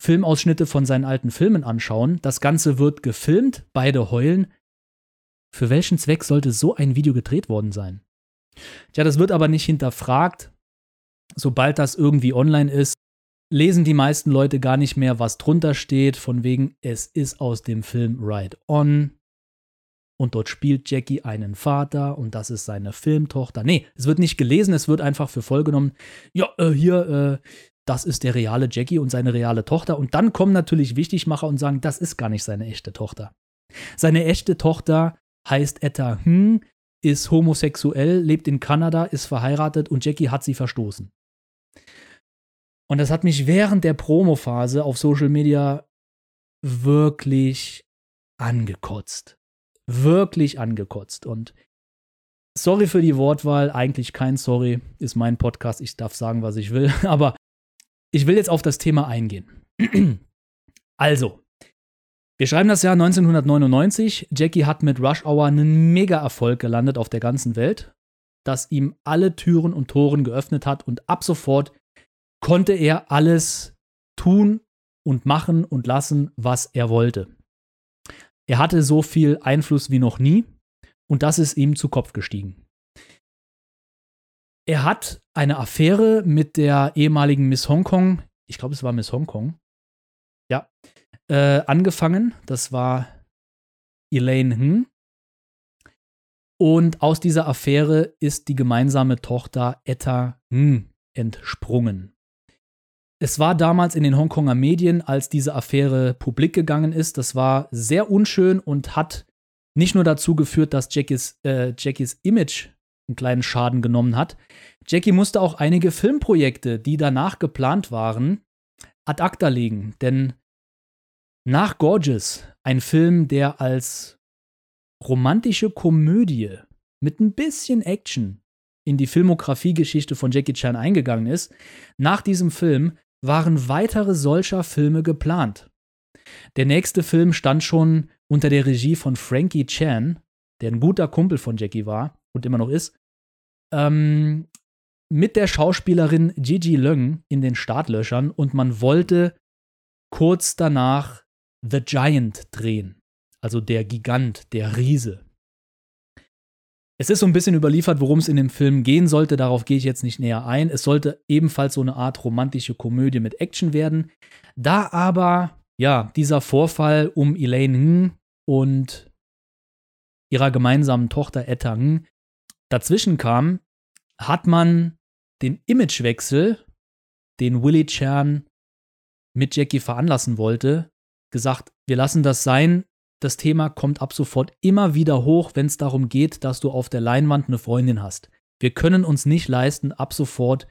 Filmausschnitte von seinen alten Filmen anschauen? Das Ganze wird gefilmt, beide heulen. Für welchen Zweck sollte so ein Video gedreht worden sein? Tja, das wird aber nicht hinterfragt. Sobald das irgendwie online ist, lesen die meisten Leute gar nicht mehr, was drunter steht, von wegen, es ist aus dem Film Ride On. Und dort spielt Jackie einen Vater und das ist seine Filmtochter. Nee, es wird nicht gelesen, es wird einfach für voll genommen. Ja, äh, hier, äh, das ist der reale Jackie und seine reale Tochter. Und dann kommen natürlich Wichtigmacher und sagen, das ist gar nicht seine echte Tochter. Seine echte Tochter heißt Etta Hm, ist homosexuell, lebt in Kanada, ist verheiratet und Jackie hat sie verstoßen. Und das hat mich während der Promophase auf Social Media wirklich angekotzt. Wirklich angekotzt. Und sorry für die Wortwahl, eigentlich kein Sorry, ist mein Podcast, ich darf sagen, was ich will, aber ich will jetzt auf das Thema eingehen. also, wir schreiben das Jahr 1999. Jackie hat mit Rush Hour einen Mega-Erfolg gelandet auf der ganzen Welt, das ihm alle Türen und Toren geöffnet hat und ab sofort konnte er alles tun und machen und lassen, was er wollte. Er hatte so viel Einfluss wie noch nie und das ist ihm zu Kopf gestiegen. Er hat eine Affäre mit der ehemaligen Miss Hongkong, ich glaube, es war Miss Hongkong, ja, äh, angefangen. Das war Elaine Hm. Und aus dieser Affäre ist die gemeinsame Tochter Etta Hm entsprungen. Es war damals in den Hongkonger Medien, als diese Affäre publik gegangen ist, das war sehr unschön und hat nicht nur dazu geführt, dass Jackies, äh, Jackies Image einen kleinen Schaden genommen hat. Jackie musste auch einige Filmprojekte, die danach geplant waren, ad acta legen. Denn nach Gorgeous, ein Film, der als romantische Komödie mit ein bisschen Action in die Filmografiegeschichte von Jackie Chan eingegangen ist, nach diesem Film waren weitere solcher Filme geplant. Der nächste Film stand schon unter der Regie von Frankie Chan, der ein guter Kumpel von Jackie war und immer noch ist, ähm, mit der Schauspielerin Gigi Leung in den Startlöchern und man wollte kurz danach The Giant drehen, also der Gigant, der Riese. Es ist so ein bisschen überliefert, worum es in dem Film gehen sollte. Darauf gehe ich jetzt nicht näher ein. Es sollte ebenfalls so eine Art romantische Komödie mit Action werden. Da aber, ja, dieser Vorfall um Elaine Ng und ihrer gemeinsamen Tochter Etta Ng dazwischen kam, hat man den Imagewechsel, den Willie Chan mit Jackie veranlassen wollte, gesagt, wir lassen das sein, das Thema kommt ab sofort immer wieder hoch, wenn es darum geht, dass du auf der Leinwand eine Freundin hast. Wir können uns nicht leisten, ab sofort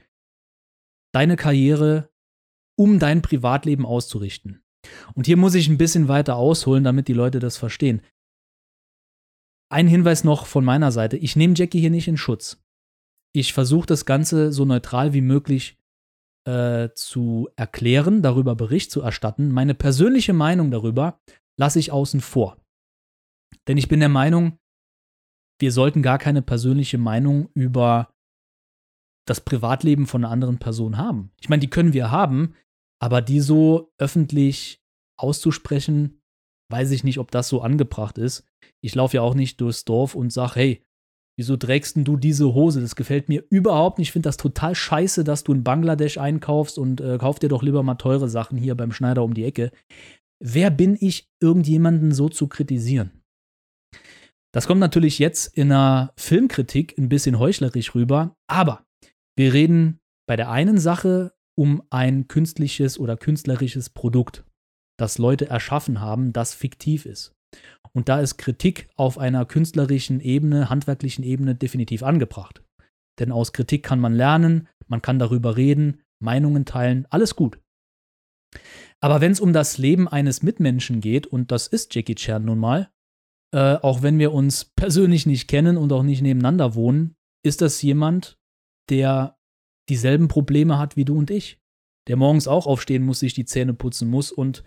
deine Karriere um dein Privatleben auszurichten. Und hier muss ich ein bisschen weiter ausholen, damit die Leute das verstehen. Ein Hinweis noch von meiner Seite. Ich nehme Jackie hier nicht in Schutz. Ich versuche das Ganze so neutral wie möglich äh, zu erklären, darüber Bericht zu erstatten. Meine persönliche Meinung darüber lasse ich außen vor. Denn ich bin der Meinung, wir sollten gar keine persönliche Meinung über das Privatleben von einer anderen Person haben. Ich meine, die können wir haben, aber die so öffentlich auszusprechen, weiß ich nicht, ob das so angebracht ist. Ich laufe ja auch nicht durchs Dorf und sage, hey, wieso trägst du diese Hose? Das gefällt mir überhaupt nicht. Ich finde das total scheiße, dass du in Bangladesch einkaufst und äh, kauf dir doch lieber mal teure Sachen hier beim Schneider um die Ecke wer bin ich, irgendjemanden so zu kritisieren? Das kommt natürlich jetzt in einer Filmkritik ein bisschen heuchlerisch rüber, aber wir reden bei der einen Sache um ein künstliches oder künstlerisches Produkt, das Leute erschaffen haben, das fiktiv ist. Und da ist Kritik auf einer künstlerischen Ebene, handwerklichen Ebene definitiv angebracht. Denn aus Kritik kann man lernen, man kann darüber reden, Meinungen teilen, alles gut. Aber wenn es um das Leben eines Mitmenschen geht, und das ist Jackie Chan nun mal, äh, auch wenn wir uns persönlich nicht kennen und auch nicht nebeneinander wohnen, ist das jemand, der dieselben Probleme hat wie du und ich. Der morgens auch aufstehen muss, sich die Zähne putzen muss und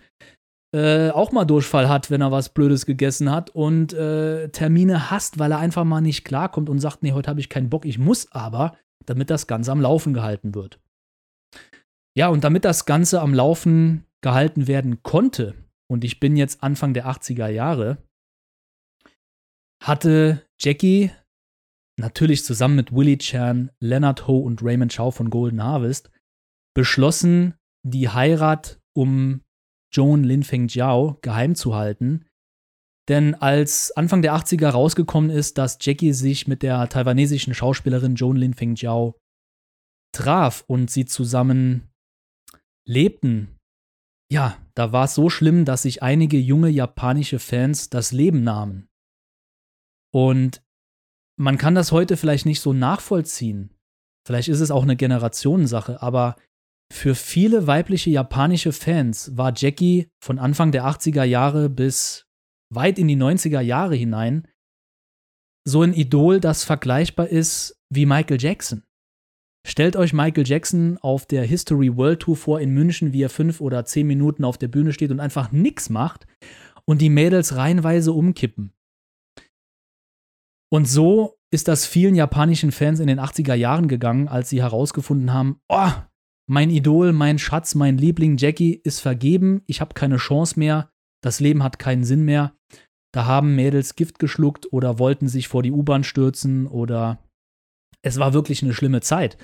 äh, auch mal Durchfall hat, wenn er was Blödes gegessen hat und äh, Termine hasst, weil er einfach mal nicht klarkommt und sagt, nee, heute habe ich keinen Bock, ich muss aber, damit das Ganze am Laufen gehalten wird. Ja, und damit das Ganze am Laufen gehalten werden konnte, und ich bin jetzt Anfang der 80er Jahre, hatte Jackie natürlich zusammen mit Willie Chan, Leonard Ho und Raymond Chow von Golden Harvest beschlossen, die Heirat um Joan Lin Feng Jiao geheim zu halten. Denn als Anfang der 80er rausgekommen ist, dass Jackie sich mit der taiwanesischen Schauspielerin Joan Lin Feng Jiao traf und sie zusammen lebten, ja, da war es so schlimm, dass sich einige junge japanische Fans das Leben nahmen. Und man kann das heute vielleicht nicht so nachvollziehen. Vielleicht ist es auch eine Generationensache, aber für viele weibliche japanische Fans war Jackie von Anfang der 80er Jahre bis weit in die 90er Jahre hinein so ein Idol, das vergleichbar ist wie Michael Jackson. Stellt euch Michael Jackson auf der History World Tour vor in München, wie er fünf oder zehn Minuten auf der Bühne steht und einfach nichts macht und die Mädels reihenweise umkippen. Und so ist das vielen japanischen Fans in den 80er Jahren gegangen, als sie herausgefunden haben, oh, mein Idol, mein Schatz, mein Liebling Jackie ist vergeben, ich habe keine Chance mehr, das Leben hat keinen Sinn mehr. Da haben Mädels Gift geschluckt oder wollten sich vor die U-Bahn stürzen oder es war wirklich eine schlimme Zeit.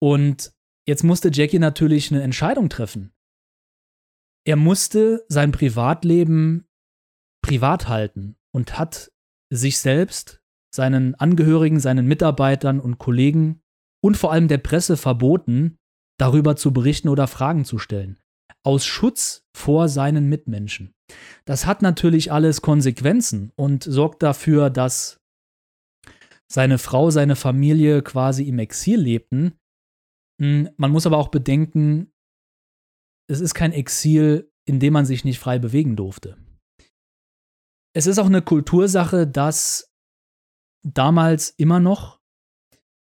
Und jetzt musste Jackie natürlich eine Entscheidung treffen. Er musste sein Privatleben privat halten und hat sich selbst, seinen Angehörigen, seinen Mitarbeitern und Kollegen und vor allem der Presse verboten, darüber zu berichten oder Fragen zu stellen. Aus Schutz vor seinen Mitmenschen. Das hat natürlich alles Konsequenzen und sorgt dafür, dass seine Frau, seine Familie quasi im Exil lebten. Hm, man muss aber auch bedenken, es ist kein Exil, in dem man sich nicht frei bewegen durfte. Es ist auch eine Kultursache, dass damals immer noch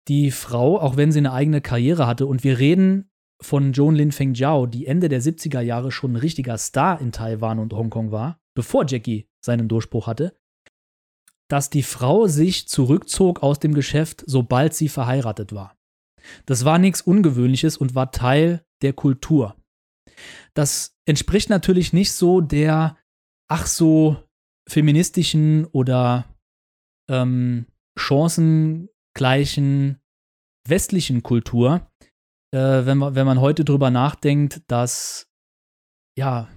die Frau, auch wenn sie eine eigene Karriere hatte, und wir reden von Joan Lin Feng Jiao, die Ende der 70er Jahre schon ein richtiger Star in Taiwan und Hongkong war, bevor Jackie seinen Durchbruch hatte, dass die Frau sich zurückzog aus dem Geschäft, sobald sie verheiratet war. Das war nichts Ungewöhnliches und war Teil der Kultur. Das entspricht natürlich nicht so der, ach so, feministischen oder ähm, Chancen gleichen westlichen Kultur, äh, wenn, man, wenn man heute drüber nachdenkt, dass ja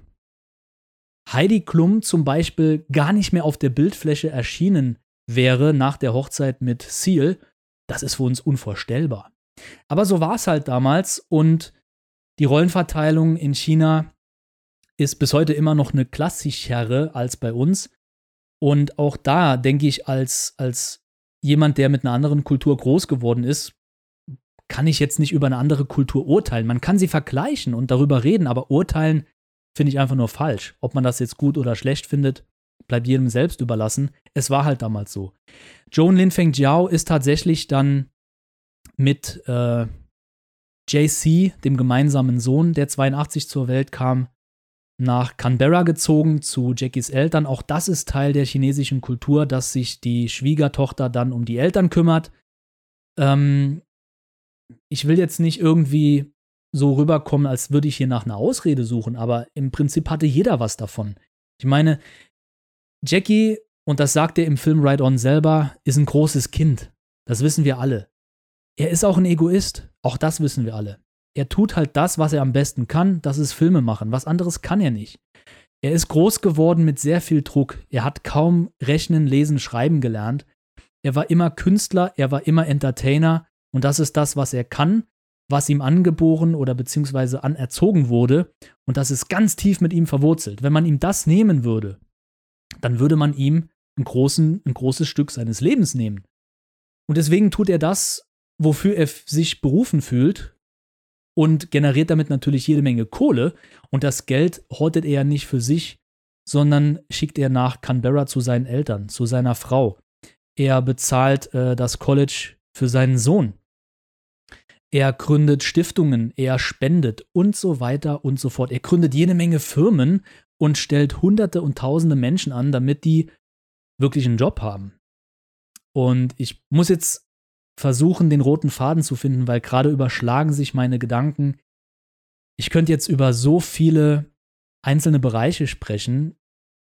Heidi Klum zum Beispiel gar nicht mehr auf der Bildfläche erschienen wäre nach der Hochzeit mit Seal, das ist für uns unvorstellbar. Aber so war es halt damals und die Rollenverteilung in China ist bis heute immer noch eine klassischere als bei uns. Und auch da denke ich, als, als jemand, der mit einer anderen Kultur groß geworden ist, kann ich jetzt nicht über eine andere Kultur urteilen. Man kann sie vergleichen und darüber reden, aber urteilen finde ich einfach nur falsch. Ob man das jetzt gut oder schlecht findet, bleibt jedem selbst überlassen. Es war halt damals so. Joan Lin Feng Jiao ist tatsächlich dann mit äh, JC, dem gemeinsamen Sohn, der 82 zur Welt kam, nach Canberra gezogen zu Jackies Eltern. Auch das ist Teil der chinesischen Kultur, dass sich die Schwiegertochter dann um die Eltern kümmert. Ähm, ich will jetzt nicht irgendwie so rüberkommen, als würde ich hier nach einer Ausrede suchen, aber im Prinzip hatte jeder was davon. Ich meine, Jackie, und das sagt er im Film Ride On selber, ist ein großes Kind. Das wissen wir alle. Er ist auch ein Egoist. Auch das wissen wir alle er tut halt das, was er am besten kann, das ist Filme machen. Was anderes kann er nicht. Er ist groß geworden mit sehr viel Druck. Er hat kaum Rechnen, Lesen, Schreiben gelernt. Er war immer Künstler, er war immer Entertainer und das ist das, was er kann, was ihm angeboren oder beziehungsweise anerzogen wurde und das ist ganz tief mit ihm verwurzelt. Wenn man ihm das nehmen würde, dann würde man ihm großen, ein großes Stück seines Lebens nehmen. Und deswegen tut er das, wofür er sich berufen fühlt und generiert damit natürlich jede Menge Kohle. Und das Geld hortet er nicht für sich, sondern schickt er nach Canberra zu seinen Eltern, zu seiner Frau. Er bezahlt äh, das College für seinen Sohn. Er gründet Stiftungen, er spendet und so weiter und so fort. Er gründet jede Menge Firmen und stellt Hunderte und Tausende Menschen an, damit die wirklich einen Job haben. Und ich muss jetzt versuchen, den roten Faden zu finden, weil gerade überschlagen sich meine Gedanken. Ich könnte jetzt über so viele einzelne Bereiche sprechen,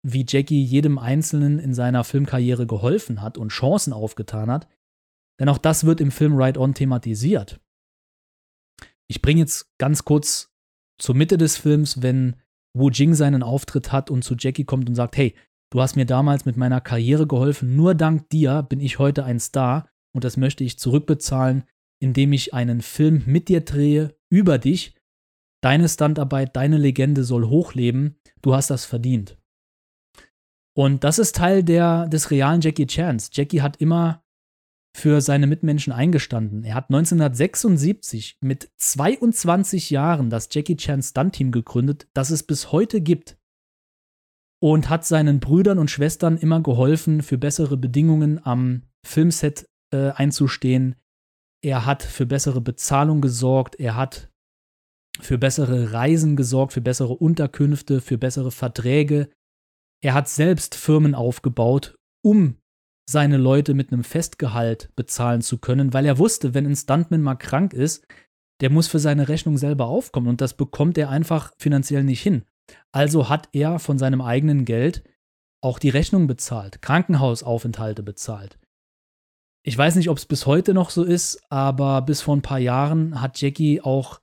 wie Jackie jedem Einzelnen in seiner Filmkarriere geholfen hat und Chancen aufgetan hat. Denn auch das wird im Film Right On thematisiert. Ich bringe jetzt ganz kurz zur Mitte des Films, wenn Wu Jing seinen Auftritt hat und zu Jackie kommt und sagt, hey, du hast mir damals mit meiner Karriere geholfen, nur dank dir bin ich heute ein Star und das möchte ich zurückbezahlen, indem ich einen Film mit dir drehe über dich. Deine Standarbeit, deine Legende soll hochleben, du hast das verdient. Und das ist Teil der, des realen Jackie Chans. Jackie hat immer für seine Mitmenschen eingestanden. Er hat 1976 mit 22 Jahren das Jackie Chan Stunt-Team gegründet, das es bis heute gibt. Und hat seinen Brüdern und Schwestern immer geholfen, für bessere Bedingungen am Filmset äh, einzustehen. Er hat für bessere Bezahlung gesorgt. Er hat für bessere Reisen gesorgt, für bessere Unterkünfte, für bessere Verträge. Er hat selbst Firmen aufgebaut, um seine Leute mit einem Festgehalt bezahlen zu können, weil er wusste, wenn ein Stuntman mal krank ist, der muss für seine Rechnung selber aufkommen und das bekommt er einfach finanziell nicht hin. Also hat er von seinem eigenen Geld auch die Rechnung bezahlt, Krankenhausaufenthalte bezahlt. Ich weiß nicht, ob es bis heute noch so ist, aber bis vor ein paar Jahren hat Jackie auch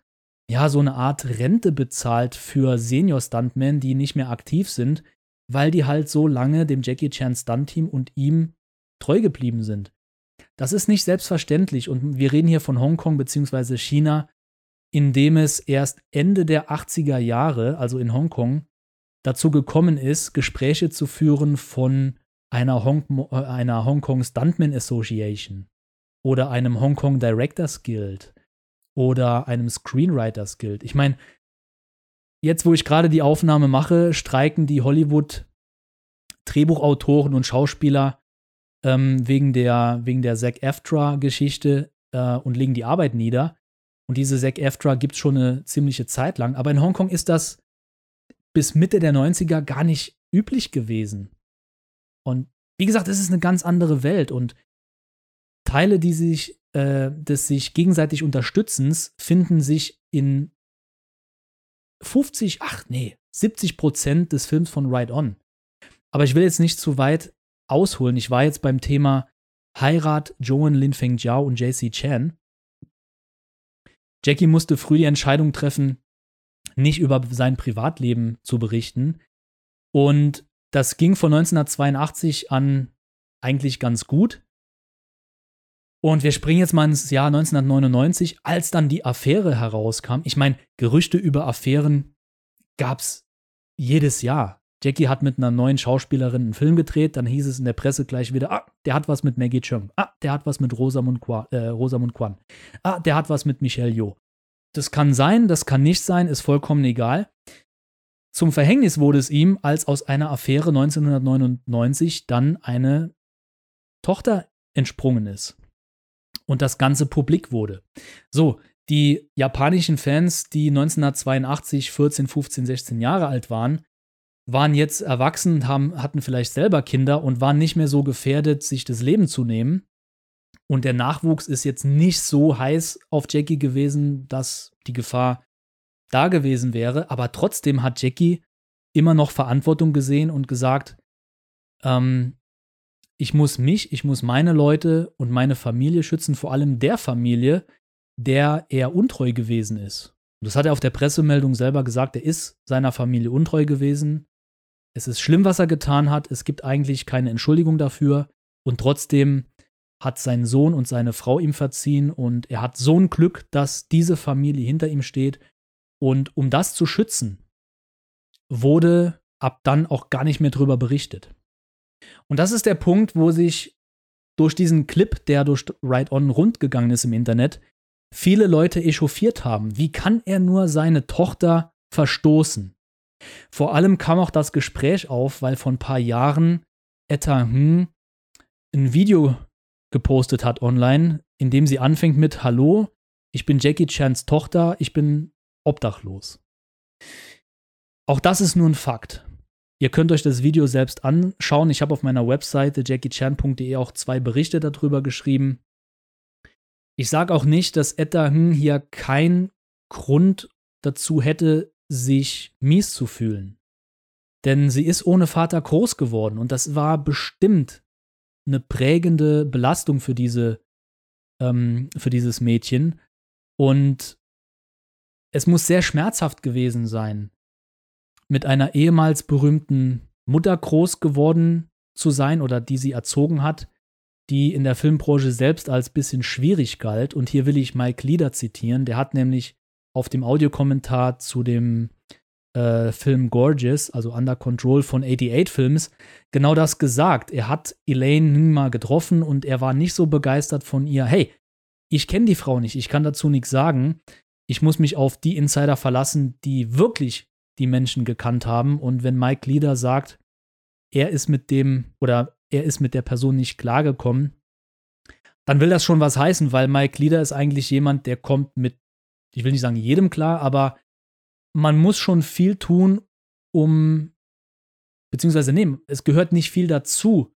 ja so eine Art Rente bezahlt für Senior Stuntmen, die nicht mehr aktiv sind, weil die halt so lange dem Jackie Chan Stunt Team und ihm treu geblieben sind. Das ist nicht selbstverständlich und wir reden hier von Hongkong bzw. China, in dem es erst Ende der 80er Jahre, also in Hongkong, dazu gekommen ist, Gespräche zu führen von einer, Hong äh, einer Hongkong Stuntman Association oder einem Hongkong Directors Guild oder einem Screenwriters Guild. Ich meine, jetzt, wo ich gerade die Aufnahme mache, streiken die Hollywood Drehbuchautoren und Schauspieler ähm, wegen der, wegen der Zack Eftra-Geschichte äh, und legen die Arbeit nieder. Und diese Zack Eftra gibt es schon eine ziemliche Zeit lang. Aber in Hongkong ist das bis Mitte der 90er gar nicht üblich gewesen. Und wie gesagt, es ist eine ganz andere Welt und Teile, die sich äh, des sich gegenseitig Unterstützens finden sich in 50, ach nee, 70 Prozent des Films von Ride On. Aber ich will jetzt nicht zu weit ausholen. Ich war jetzt beim Thema Heirat Joan Lin Feng Jiao und JC Chan. Jackie musste früh die Entscheidung treffen, nicht über sein Privatleben zu berichten. Und das ging von 1982 an eigentlich ganz gut. Und wir springen jetzt mal ins Jahr 1999, als dann die Affäre herauskam. Ich meine, Gerüchte über Affären gab es jedes Jahr. Jackie hat mit einer neuen Schauspielerin einen Film gedreht, dann hieß es in der Presse gleich wieder, ah, der hat was mit Maggie Cheung, ah, der hat was mit Rosamund, Qua, äh, Rosamund Kwan, ah, der hat was mit Michelle Yeoh. Das kann sein, das kann nicht sein, ist vollkommen egal. Zum Verhängnis wurde es ihm, als aus einer Affäre 1999 dann eine Tochter entsprungen ist und das Ganze publik wurde. So, die japanischen Fans, die 1982 14, 15, 16 Jahre alt waren, waren jetzt erwachsen haben, hatten vielleicht selber Kinder und waren nicht mehr so gefährdet, sich das Leben zu nehmen. Und der Nachwuchs ist jetzt nicht so heiß auf Jackie gewesen, dass die Gefahr da gewesen wäre. Aber trotzdem hat Jackie immer noch Verantwortung gesehen und gesagt, ähm, ich muss mich, ich muss meine Leute und meine Familie schützen, vor allem der Familie, der er untreu gewesen ist. Das hat er auf der Pressemeldung selber gesagt, er ist seiner Familie untreu gewesen. Es ist schlimm, was er getan hat. Es gibt eigentlich keine Entschuldigung dafür. Und trotzdem hat sein Sohn und seine Frau ihm verziehen. Und er hat so ein Glück, dass diese Familie hinter ihm steht. Und um das zu schützen, wurde ab dann auch gar nicht mehr drüber berichtet. Und das ist der Punkt, wo sich durch diesen Clip, der durch Ride On rund gegangen ist im Internet, viele Leute echauffiert haben. Wie kann er nur seine Tochter verstoßen? Vor allem kam auch das Gespräch auf, weil vor ein paar Jahren Etta Hm ein Video gepostet hat online, in dem sie anfängt mit Hallo, ich bin Jackie Chans Tochter, ich bin obdachlos. Auch das ist nur ein Fakt. Ihr könnt euch das Video selbst anschauen. Ich habe auf meiner Webseite jackiechan.de auch zwei Berichte darüber geschrieben. Ich sage auch nicht, dass Etta Hm hier keinen Grund dazu hätte, sich mies zu fühlen. Denn sie ist ohne Vater groß geworden und das war bestimmt eine prägende Belastung für diese, ähm, für dieses Mädchen. Und es muss sehr schmerzhaft gewesen sein, mit einer ehemals berühmten Mutter groß geworden zu sein oder die sie erzogen hat, die in der Filmbranche selbst als bisschen schwierig galt. Und hier will ich Mike Lieder zitieren. Der hat nämlich auf dem Audiokommentar zu dem äh, Film Gorgeous, also Under Control von 88 Films, genau das gesagt. Er hat Elaine mal getroffen und er war nicht so begeistert von ihr. Hey, ich kenne die Frau nicht, ich kann dazu nichts sagen. Ich muss mich auf die Insider verlassen, die wirklich die Menschen gekannt haben. Und wenn Mike Leader sagt, er ist mit dem oder er ist mit der Person nicht klargekommen, dann will das schon was heißen, weil Mike Leader ist eigentlich jemand, der kommt mit, ich will nicht sagen jedem klar, aber man muss schon viel tun, um, beziehungsweise nehmen, es gehört nicht viel dazu,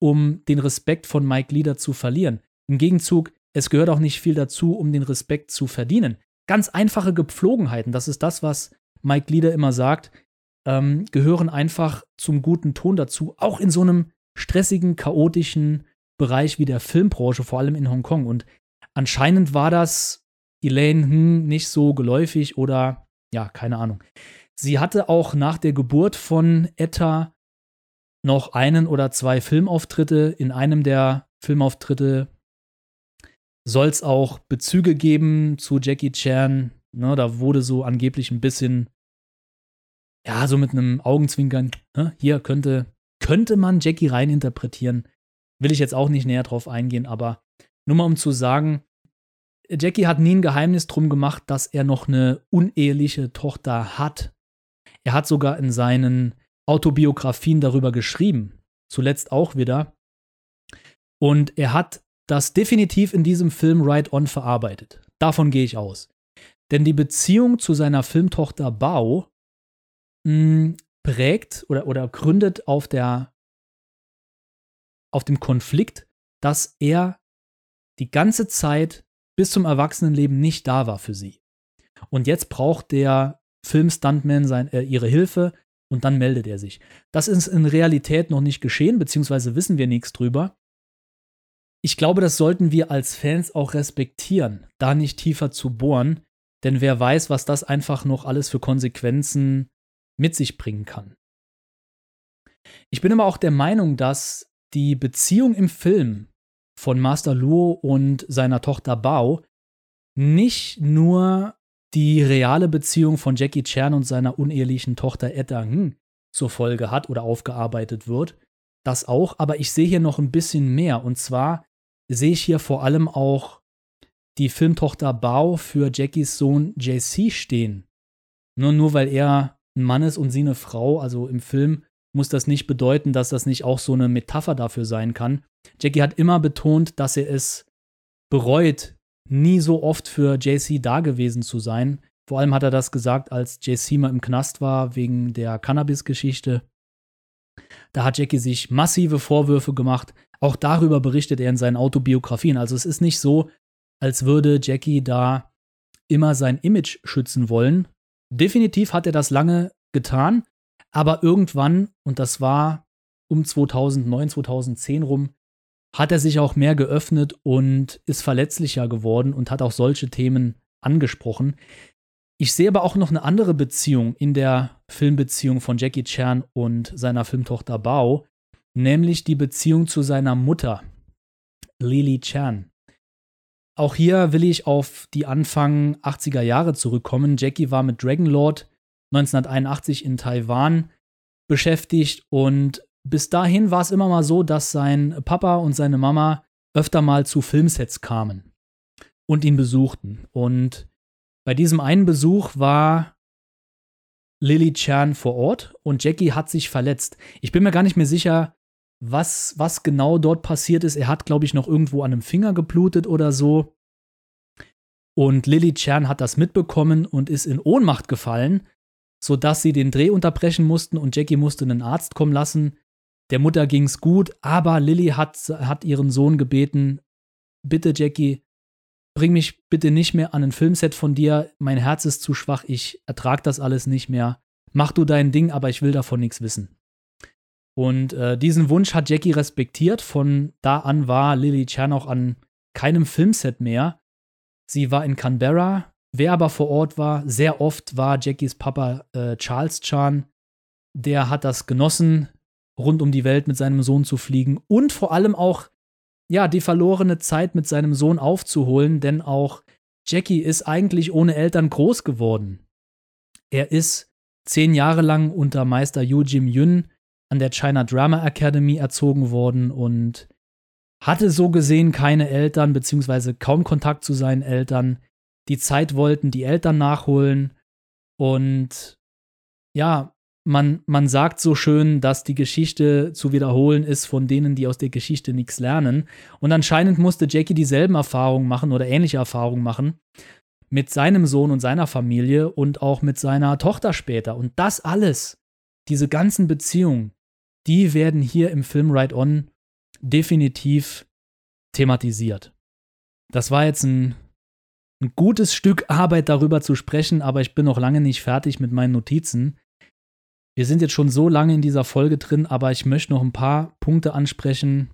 um den Respekt von Mike Leader zu verlieren. Im Gegenzug, es gehört auch nicht viel dazu, um den Respekt zu verdienen. Ganz einfache Gepflogenheiten, das ist das, was Mike Leader immer sagt, ähm, gehören einfach zum guten Ton dazu, auch in so einem stressigen, chaotischen Bereich wie der Filmbranche, vor allem in Hongkong. Und anscheinend war das Elaine hm, nicht so geläufig oder ja, keine Ahnung. Sie hatte auch nach der Geburt von Etta noch einen oder zwei Filmauftritte. In einem der Filmauftritte soll es auch Bezüge geben zu Jackie Chan. Ne, da wurde so angeblich ein bisschen, ja, so mit einem Augenzwinkern, ne, hier könnte, könnte man Jackie rein interpretieren. Will ich jetzt auch nicht näher drauf eingehen, aber nur mal um zu sagen, Jackie hat nie ein Geheimnis drum gemacht, dass er noch eine uneheliche Tochter hat. Er hat sogar in seinen Autobiografien darüber geschrieben. Zuletzt auch wieder. Und er hat das definitiv in diesem Film Right On verarbeitet. Davon gehe ich aus. Denn die Beziehung zu seiner Filmtochter Bao mh, hm, prägt oder, oder gründet auf der auf dem Konflikt, dass er die ganze Zeit bis zum Erwachsenenleben nicht da war für sie. Und jetzt braucht der Film-Stuntman äh, ihre Hilfe und dann meldet er sich. Das ist in Realität noch nicht geschehen, beziehungsweise wissen wir nichts drüber. Ich glaube, das sollten wir als Fans auch respektieren, da nicht tiefer zu bohren, denn wer weiß, was das einfach noch alles für Konsequenzen mit sich bringen kann. Ich bin aber auch der Meinung, dass die Beziehung im Film von Master Luo und seiner Tochter Bao nicht nur die reale Beziehung von Jackie Chan und seiner unehelichen Tochter Etta Ng zur Folge hat oder aufgearbeitet wird. Das auch, aber ich sehe hier noch ein bisschen mehr. Und zwar sehe ich hier vor allem auch die Filmtochter Bao für Jackies Sohn JC stehen. Nur, nur weil er ein Mann ist und sie eine Frau, also im Film muss das nicht bedeuten, dass das nicht auch so eine Metapher dafür sein kann. Jackie hat immer betont, dass er es bereut, nie so oft für JC da gewesen zu sein. Vor allem hat er das gesagt, als JC mal im Knast war wegen der Cannabis-Geschichte. Da hat Jackie sich massive Vorwürfe gemacht. Auch darüber berichtet er in seinen Autobiografien. Also es ist nicht so, als würde Jackie da immer sein Image schützen wollen. Definitiv hat er das lange getan, aber irgendwann, und das war um 2009, 2010 rum, hat er sich auch mehr geöffnet und ist verletzlicher geworden und hat auch solche Themen angesprochen. Ich sehe aber auch noch eine andere Beziehung in der Filmbeziehung von Jackie Chan und seiner Filmtochter Bao, nämlich die Beziehung zu seiner Mutter, Lily Chan. Auch hier will ich auf die Anfang 80er Jahre zurückkommen. Jackie war mit Dragonlord 1981 in Taiwan beschäftigt und bis dahin war es immer mal so, dass sein Papa und seine Mama öfter mal zu Filmsets kamen und ihn besuchten. Und bei diesem einen Besuch war Lily Chan vor Ort und Jackie hat sich verletzt. Ich bin mir gar nicht mehr sicher, was, was genau dort passiert ist. Er hat, glaube ich, noch irgendwo an einem Finger geblutet oder so. Und Lily Chan hat das mitbekommen und ist in Ohnmacht gefallen, sodass sie den Dreh unterbrechen mussten und Jackie musste einen Arzt kommen lassen. Der Mutter ging's gut, aber Lily hat, hat ihren Sohn gebeten, bitte Jackie, bring mich bitte nicht mehr an ein Filmset von dir, mein Herz ist zu schwach, ich ertrag das alles nicht mehr. Mach du dein Ding, aber ich will davon nichts wissen. Und äh, diesen Wunsch hat Jackie respektiert. Von da an war Lily Chan auch an keinem Filmset mehr. Sie war in Canberra. Wer aber vor Ort war, sehr oft war Jackies Papa äh, Charles Chan. Der hat das genossen, rund um die Welt mit seinem Sohn zu fliegen und vor allem auch, ja, die verlorene Zeit mit seinem Sohn aufzuholen, denn auch Jackie ist eigentlich ohne Eltern groß geworden. Er ist zehn Jahre lang unter Meister Yu Jim Yun an der China Drama Academy erzogen worden und hatte so gesehen keine Eltern, beziehungsweise kaum Kontakt zu seinen Eltern. Die Zeit wollten die Eltern nachholen und ja, man, man sagt so schön, dass die Geschichte zu wiederholen ist von denen, die aus der Geschichte nichts lernen. Und anscheinend musste Jackie dieselben Erfahrungen machen oder ähnliche Erfahrungen machen mit seinem Sohn und seiner Familie und auch mit seiner Tochter später. Und das alles, diese ganzen Beziehungen, die werden hier im Film Ride On definitiv thematisiert. Das war jetzt ein, ein gutes Stück Arbeit darüber zu sprechen, aber ich bin noch lange nicht fertig mit meinen Notizen. Wir sind jetzt schon so lange in dieser Folge drin, aber ich möchte noch ein paar Punkte ansprechen.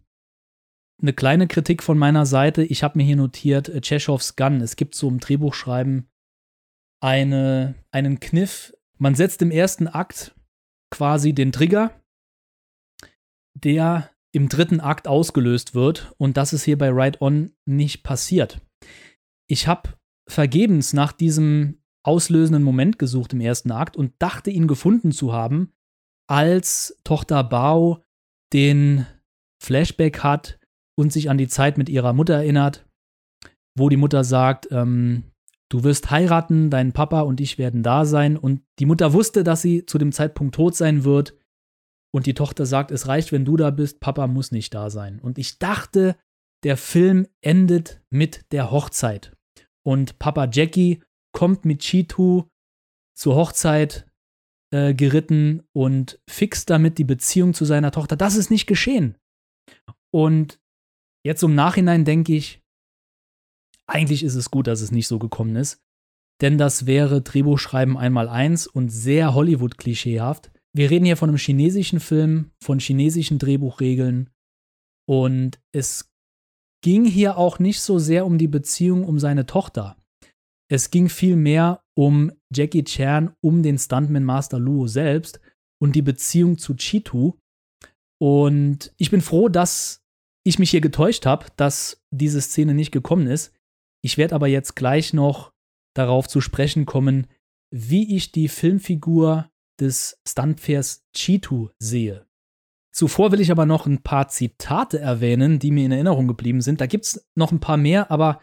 Eine kleine Kritik von meiner Seite. Ich habe mir hier notiert, äh, Chekhovs Gun. Es gibt so im Drehbuchschreiben eine, einen Kniff. Man setzt im ersten Akt quasi den Trigger der im dritten Akt ausgelöst wird und das ist hier bei Ride On nicht passiert. Ich habe vergebens nach diesem auslösenden Moment gesucht im ersten Akt und dachte ihn gefunden zu haben, als Tochter Bao den Flashback hat und sich an die Zeit mit ihrer Mutter erinnert, wo die Mutter sagt, ähm, du wirst heiraten, dein Papa und ich werden da sein und die Mutter wusste, dass sie zu dem Zeitpunkt tot sein wird und die Tochter sagt, es reicht, wenn du da bist, Papa muss nicht da sein. Und ich dachte, der Film endet mit der Hochzeit. Und Papa Jackie kommt mit Chitu zur Hochzeit äh, geritten und fixt damit die Beziehung zu seiner Tochter. Das ist nicht geschehen. Und jetzt im Nachhinein denke ich, eigentlich ist es gut, dass es nicht so gekommen ist. Denn das wäre Drehbuchschreiben einmal eins und sehr Hollywood-klischeehaft wir reden hier von einem chinesischen Film, von chinesischen Drehbuchregeln. Und es ging hier auch nicht so sehr um die Beziehung um seine Tochter. Es ging vielmehr um Jackie Chan, um den Stuntman Master Luo selbst und die Beziehung zu Chitu. Und ich bin froh, dass ich mich hier getäuscht habe, dass diese Szene nicht gekommen ist. Ich werde aber jetzt gleich noch darauf zu sprechen kommen, wie ich die Filmfigur des Stuntpferds Chitu sehe. Zuvor will ich aber noch ein paar Zitate erwähnen, die mir in Erinnerung geblieben sind. Da gibt es noch ein paar mehr, aber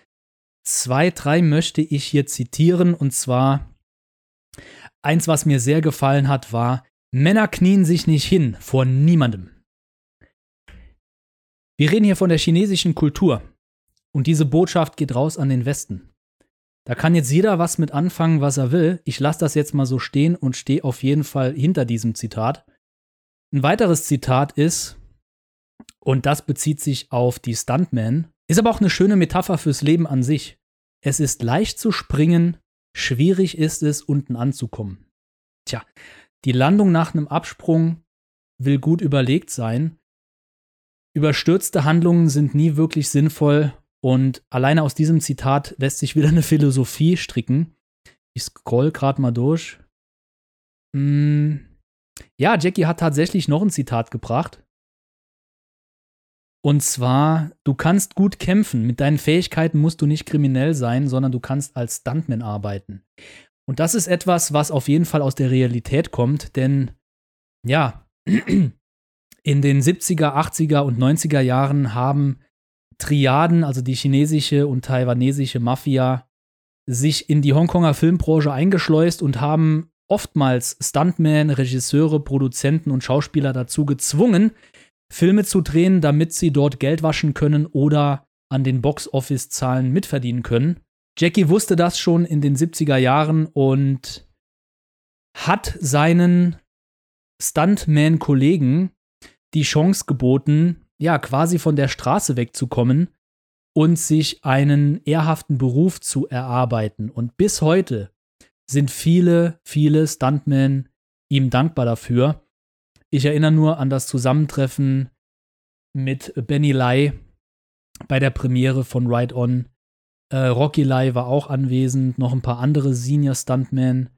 zwei, drei möchte ich hier zitieren. Und zwar eins, was mir sehr gefallen hat, war, Männer knien sich nicht hin vor niemandem. Wir reden hier von der chinesischen Kultur. Und diese Botschaft geht raus an den Westen. Da kann jetzt jeder was mit anfangen, was er will. Ich lasse das jetzt mal so stehen und stehe auf jeden Fall hinter diesem Zitat. Ein weiteres Zitat ist, und das bezieht sich auf die Stuntmen, ist aber auch eine schöne Metapher fürs Leben an sich. Es ist leicht zu springen, schwierig ist es, unten anzukommen. Tja, die Landung nach einem Absprung will gut überlegt sein. Überstürzte Handlungen sind nie wirklich sinnvoll und alleine aus diesem Zitat lässt sich wieder eine Philosophie stricken. Ich scroll gerade mal durch. Hm. Ja, Jackie hat tatsächlich noch ein Zitat gebracht. Und zwar, du kannst gut kämpfen. Mit deinen Fähigkeiten musst du nicht kriminell sein, sondern du kannst als Stuntman arbeiten. Und das ist etwas, was auf jeden Fall aus der Realität kommt, denn ja, In den 70er, 80er und 90er Jahren haben Triaden, also die chinesische und taiwanesische Mafia, sich in die Hongkonger Filmbranche eingeschleust und haben oftmals Stuntmen, Regisseure, Produzenten und Schauspieler dazu gezwungen, Filme zu drehen, damit sie dort Geld waschen können oder an den Box-Office-Zahlen mitverdienen können. Jackie wusste das schon in den 70er Jahren und hat seinen Stuntman-Kollegen die Chance geboten, ja, quasi von der Straße wegzukommen und sich einen ehrhaften Beruf zu erarbeiten. Und bis heute sind viele, viele Stuntmen ihm dankbar dafür. Ich erinnere nur an das Zusammentreffen mit Benny Lai bei der Premiere von Ride On. Äh, Rocky Lai war auch anwesend, noch ein paar andere Senior Stuntmen.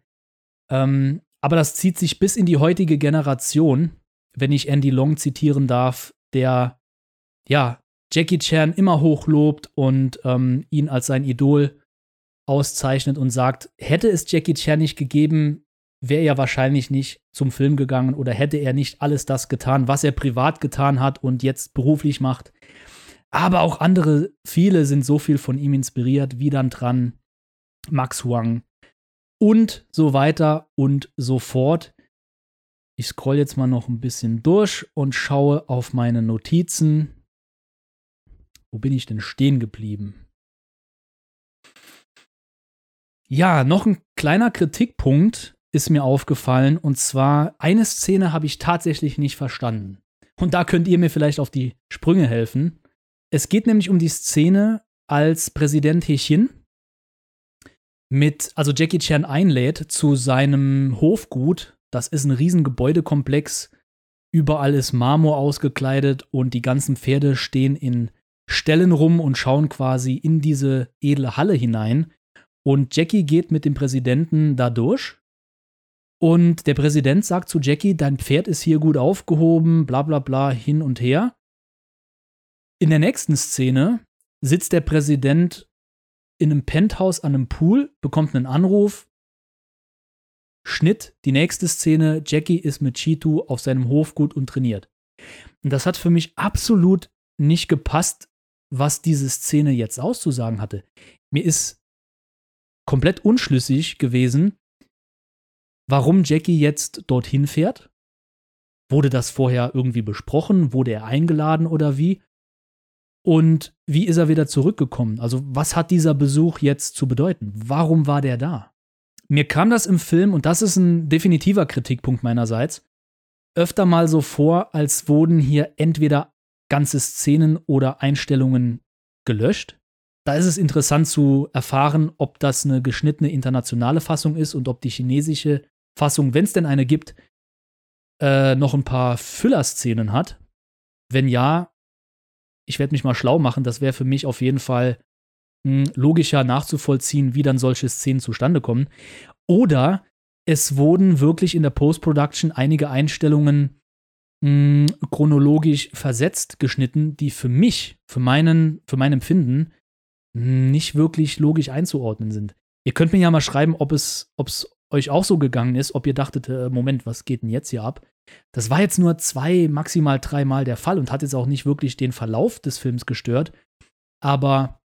Ähm, aber das zieht sich bis in die heutige Generation, wenn ich Andy Long zitieren darf, der ja Jackie Chan immer hochlobt und ähm, ihn als sein Idol auszeichnet und sagt, hätte es Jackie Chan nicht gegeben, wäre er wahrscheinlich nicht zum Film gegangen oder hätte er nicht alles das getan, was er privat getan hat und jetzt beruflich macht. Aber auch andere, viele sind so viel von ihm inspiriert, wie dann dran, Max Huang und so weiter und so fort. Ich scroll jetzt mal noch ein bisschen durch und schaue auf meine Notizen. Wo bin ich denn stehen geblieben? Ja, noch ein kleiner Kritikpunkt ist mir aufgefallen. Und zwar, eine Szene habe ich tatsächlich nicht verstanden. Und da könnt ihr mir vielleicht auf die Sprünge helfen. Es geht nämlich um die Szene, als Präsident Hechin mit, also Jackie Chan einlädt zu seinem Hofgut. Das ist ein riesen Gebäudekomplex. Überall ist Marmor ausgekleidet und die ganzen Pferde stehen in Stellen rum und schauen quasi in diese edle Halle hinein. Und Jackie geht mit dem Präsidenten da durch. Und der Präsident sagt zu Jackie, dein Pferd ist hier gut aufgehoben, bla bla bla, hin und her. In der nächsten Szene sitzt der Präsident in einem Penthouse an einem Pool, bekommt einen Anruf. Schnitt, die nächste Szene, Jackie ist mit Chitu auf seinem Hofgut und trainiert. Und das hat für mich absolut nicht gepasst, was diese Szene jetzt auszusagen hatte. Mir ist komplett unschlüssig gewesen, warum Jackie jetzt dorthin fährt. Wurde das vorher irgendwie besprochen? Wurde er eingeladen oder wie? Und wie ist er wieder zurückgekommen? Also, was hat dieser Besuch jetzt zu bedeuten? Warum war der da? Mir kam das im Film, und das ist ein definitiver Kritikpunkt meinerseits, öfter mal so vor, als wurden hier entweder ganze Szenen oder Einstellungen gelöscht. Da ist es interessant zu erfahren, ob das eine geschnittene internationale Fassung ist und ob die chinesische Fassung, wenn es denn eine gibt, äh, noch ein paar Füllerszenen hat. Wenn ja, ich werde mich mal schlau machen. Das wäre für mich auf jeden Fall hm, logischer nachzuvollziehen, wie dann solche Szenen zustande kommen. Oder es wurden wirklich in der Post-Production einige Einstellungen mh, chronologisch versetzt geschnitten, die für mich, für meinen, für mein Empfinden nicht wirklich logisch einzuordnen sind. Ihr könnt mir ja mal schreiben, ob es, ob es euch auch so gegangen ist, ob ihr dachtet, äh, Moment, was geht denn jetzt hier ab? Das war jetzt nur zwei, maximal dreimal der Fall und hat jetzt auch nicht wirklich den Verlauf des Films gestört. Aber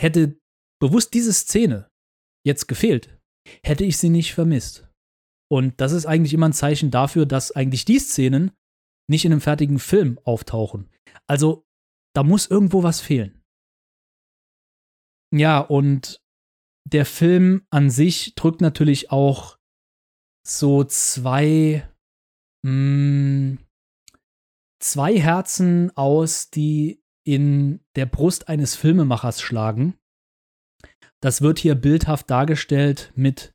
hätte bewusst diese Szene jetzt gefehlt, hätte ich sie nicht vermisst. Und das ist eigentlich immer ein Zeichen dafür, dass eigentlich die Szenen nicht in einem fertigen Film auftauchen. Also da muss irgendwo was fehlen. Ja, und der Film an sich drückt natürlich auch so zwei, mh, hm, zwei Herzen aus, die in der Brust eines Filmemachers schlagen. Das wird hier bildhaft dargestellt mit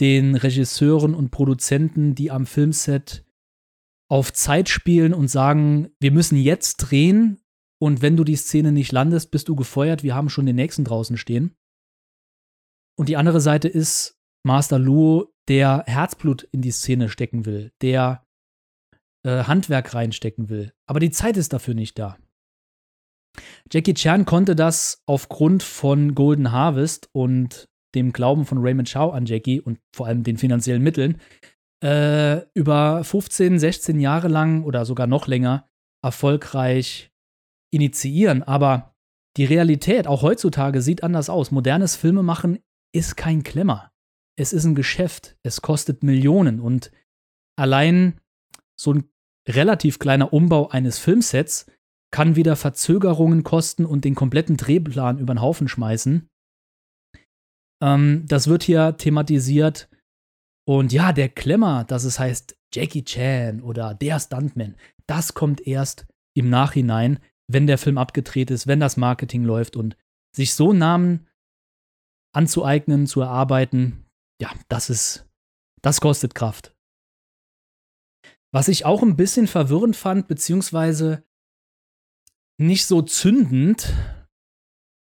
den Regisseuren und Produzenten, die am Filmset auf Zeit spielen und sagen, wir müssen jetzt drehen und wenn du die Szene nicht landest, bist du gefeuert, wir haben schon den nächsten draußen stehen. Und die andere Seite ist Master Luo, der Herzblut in die Szene stecken will, der äh, Handwerk reinstecken will. Aber die Zeit ist dafür nicht da. Jackie Chan konnte das aufgrund von Golden Harvest und dem Glauben von Raymond Chow an Jackie und vor allem den finanziellen Mitteln äh, über 15, 16 Jahre lang oder sogar noch länger erfolgreich initiieren. Aber die Realität, auch heutzutage, sieht anders aus. Modernes Filmemachen ist kein Klemmer. Es ist ein Geschäft. Es kostet Millionen. Und allein so ein relativ kleiner Umbau eines Filmsets kann wieder Verzögerungen kosten und den kompletten Drehplan über den Haufen schmeißen. Ähm, das wird hier thematisiert. Und ja, der Klemmer, dass es heißt Jackie Chan oder der Stuntman, das kommt erst im Nachhinein, wenn der Film abgedreht ist, wenn das Marketing läuft und sich so Namen anzueignen, zu erarbeiten, ja, das ist, das kostet Kraft. Was ich auch ein bisschen verwirrend fand, beziehungsweise nicht so zündend,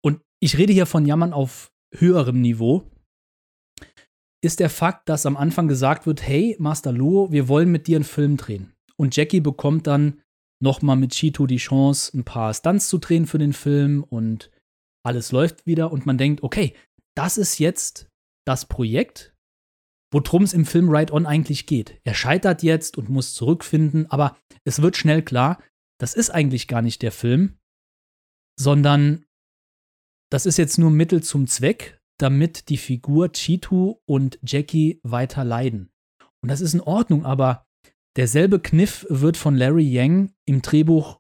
und ich rede hier von Jammern auf höherem Niveau, ist der Fakt, dass am Anfang gesagt wird, hey, Master Luo, wir wollen mit dir einen Film drehen. Und Jackie bekommt dann nochmal mit Chito die Chance, ein paar Stunts zu drehen für den Film und alles läuft wieder und man denkt, okay, das ist jetzt das Projekt, worum es im Film Right On eigentlich geht. Er scheitert jetzt und muss zurückfinden, aber es wird schnell klar, das ist eigentlich gar nicht der Film, sondern das ist jetzt nur Mittel zum Zweck, damit die Figur Chitu und Jackie weiter leiden. Und das ist in Ordnung, aber derselbe Kniff wird von Larry Yang im Drehbuch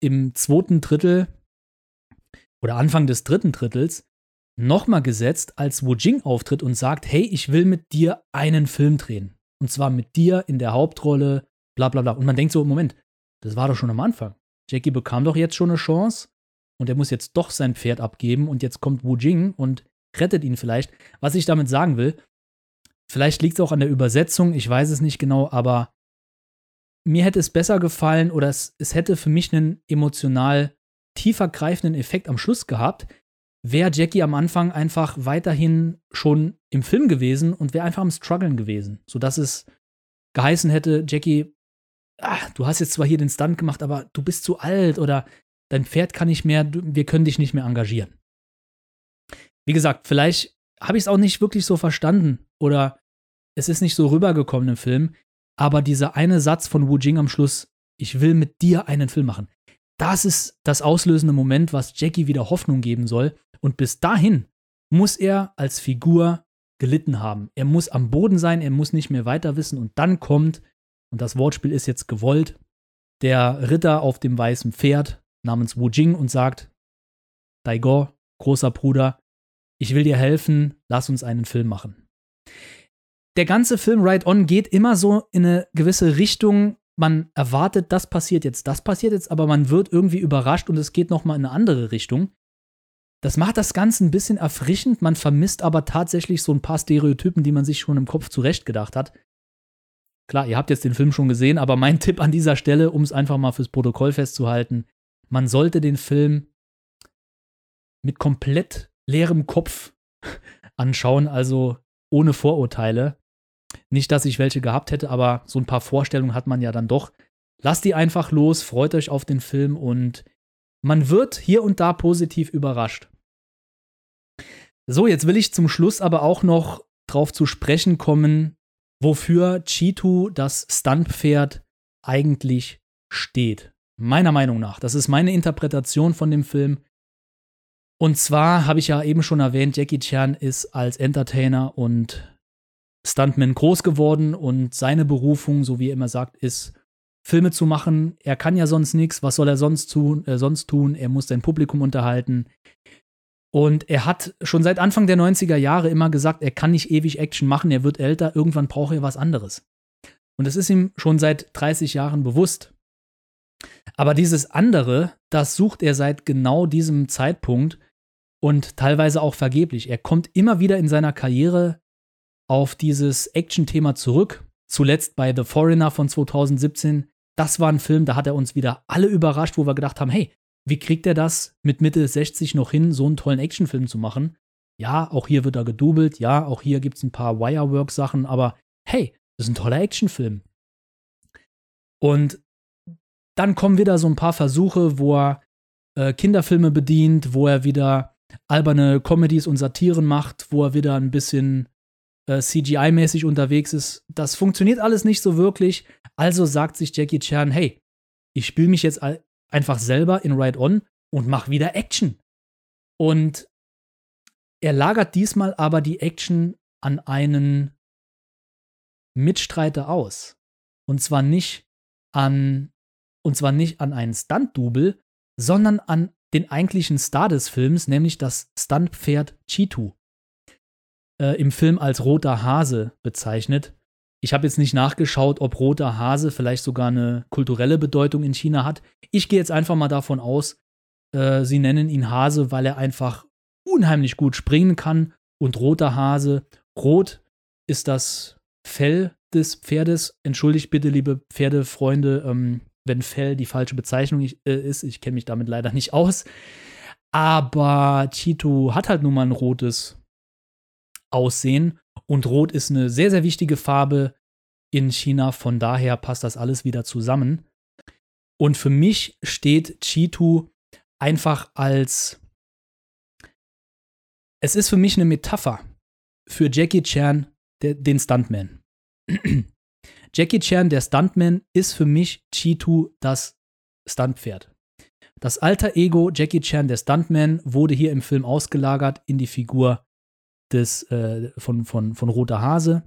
im zweiten Drittel oder Anfang des dritten Drittels nochmal gesetzt, als Wu Jing auftritt und sagt, hey, ich will mit dir einen Film drehen. Und zwar mit dir in der Hauptrolle, bla bla bla. Und man denkt so, Moment, das war doch schon am Anfang. Jackie bekam doch jetzt schon eine Chance und er muss jetzt doch sein Pferd abgeben und jetzt kommt Wu Jing und rettet ihn vielleicht. Was ich damit sagen will, vielleicht liegt es auch an der Übersetzung, ich weiß es nicht genau, aber mir hätte es besser gefallen oder es, es hätte für mich einen emotional tiefer greifenden Effekt am Schluss gehabt, wäre Jackie am Anfang einfach weiterhin schon im Film gewesen und wäre einfach am Struggeln gewesen, sodass es geheißen hätte, Jackie, ach, du hast jetzt zwar hier den Stunt gemacht, aber du bist zu alt oder dein Pferd kann nicht mehr, wir können dich nicht mehr engagieren. Wie gesagt, vielleicht habe ich es auch nicht wirklich so verstanden oder es ist nicht so rübergekommen im Film, aber dieser eine Satz von Wu Jing am Schluss, ich will mit dir einen Film machen, das ist das auslösende Moment, was Jackie wieder Hoffnung geben soll. Und bis dahin muss er als Figur gelitten haben. Er muss am Boden sein, er muss nicht mehr weiter wissen und dann kommt, und das Wortspiel ist jetzt gewollt, der Ritter auf dem weißen Pferd namens Wu Jing und sagt, Daigo, großer Bruder, ich will dir helfen, lass uns einen Film machen. Der ganze Film Right On geht immer so in eine gewisse Richtung. Man erwartet, das passiert jetzt, das passiert jetzt, aber man wird irgendwie überrascht und es geht nochmal in eine andere Richtung. Das macht das Ganze ein bisschen erfrischend, man vermisst aber tatsächlich so ein paar Stereotypen, die man sich schon im Kopf zurechtgedacht hat. Klar, ihr habt jetzt den Film schon gesehen, aber mein Tipp an dieser Stelle, um es einfach mal fürs Protokoll festzuhalten, man sollte den Film mit komplett leerem Kopf anschauen, also ohne Vorurteile. Nicht, dass ich welche gehabt hätte, aber so ein paar Vorstellungen hat man ja dann doch. Lasst die einfach los, freut euch auf den Film und man wird hier und da positiv überrascht. So, jetzt will ich zum Schluss aber auch noch drauf zu sprechen kommen, wofür Chitu, das Stuntpferd, eigentlich steht. Meiner Meinung nach. Das ist meine Interpretation von dem Film. Und zwar habe ich ja eben schon erwähnt, Jackie Chan ist als Entertainer und Stuntman groß geworden und seine Berufung, so wie er immer sagt, ist, Filme zu machen. Er kann ja sonst nichts. Was soll er sonst tun? Äh, sonst tun? Er muss sein Publikum unterhalten. Und er hat schon seit Anfang der 90er Jahre immer gesagt, er kann nicht ewig Action machen, er wird älter, irgendwann braucht er was anderes. Und das ist ihm schon seit 30 Jahren bewusst. Aber dieses andere, das sucht er seit genau diesem Zeitpunkt und teilweise auch vergeblich. Er kommt immer wieder in seiner Karriere auf dieses Action-Thema zurück. Zuletzt bei The Foreigner von 2017. Das war ein Film, da hat er uns wieder alle überrascht, wo wir gedacht haben, hey, wie kriegt er das mit Mitte 60 noch hin, so einen tollen Actionfilm zu machen? Ja, auch hier wird er gedoubelt, ja, auch hier gibt es ein paar Wirework-Sachen, aber hey, das ist ein toller Actionfilm. Und dann kommen wieder so ein paar Versuche, wo er äh, Kinderfilme bedient, wo er wieder alberne Comedies und Satiren macht, wo er wieder ein bisschen äh, CGI-mäßig unterwegs ist. Das funktioniert alles nicht so wirklich. Also sagt sich Jackie Chan, hey, ich spiele mich jetzt einfach selber in Ride On und mache wieder Action. Und er lagert diesmal aber die Action an einen Mitstreiter aus. Und zwar nicht an, und zwar nicht an einen Stunt-Double, sondern an den eigentlichen Star des Films, nämlich das Stuntpferd Chitu. Äh, Im Film als roter Hase bezeichnet. Ich habe jetzt nicht nachgeschaut, ob roter Hase vielleicht sogar eine kulturelle Bedeutung in China hat. Ich gehe jetzt einfach mal davon aus, äh, sie nennen ihn Hase, weil er einfach unheimlich gut springen kann. Und roter Hase, rot ist das Fell des Pferdes. Entschuldigt bitte, liebe Pferdefreunde, ähm, wenn Fell die falsche Bezeichnung äh, ist. Ich kenne mich damit leider nicht aus. Aber Chito hat halt nun mal ein rotes Aussehen. Und Rot ist eine sehr, sehr wichtige Farbe in China. Von daher passt das alles wieder zusammen. Und für mich steht Chitu einfach als. Es ist für mich eine Metapher für Jackie Chan, der, den Stuntman. Jackie Chan, der Stuntman, ist für mich Chitu das Stuntpferd. Das alter Ego Jackie Chan, der Stuntman, wurde hier im Film ausgelagert in die Figur des, äh, von, von, von Roter Hase.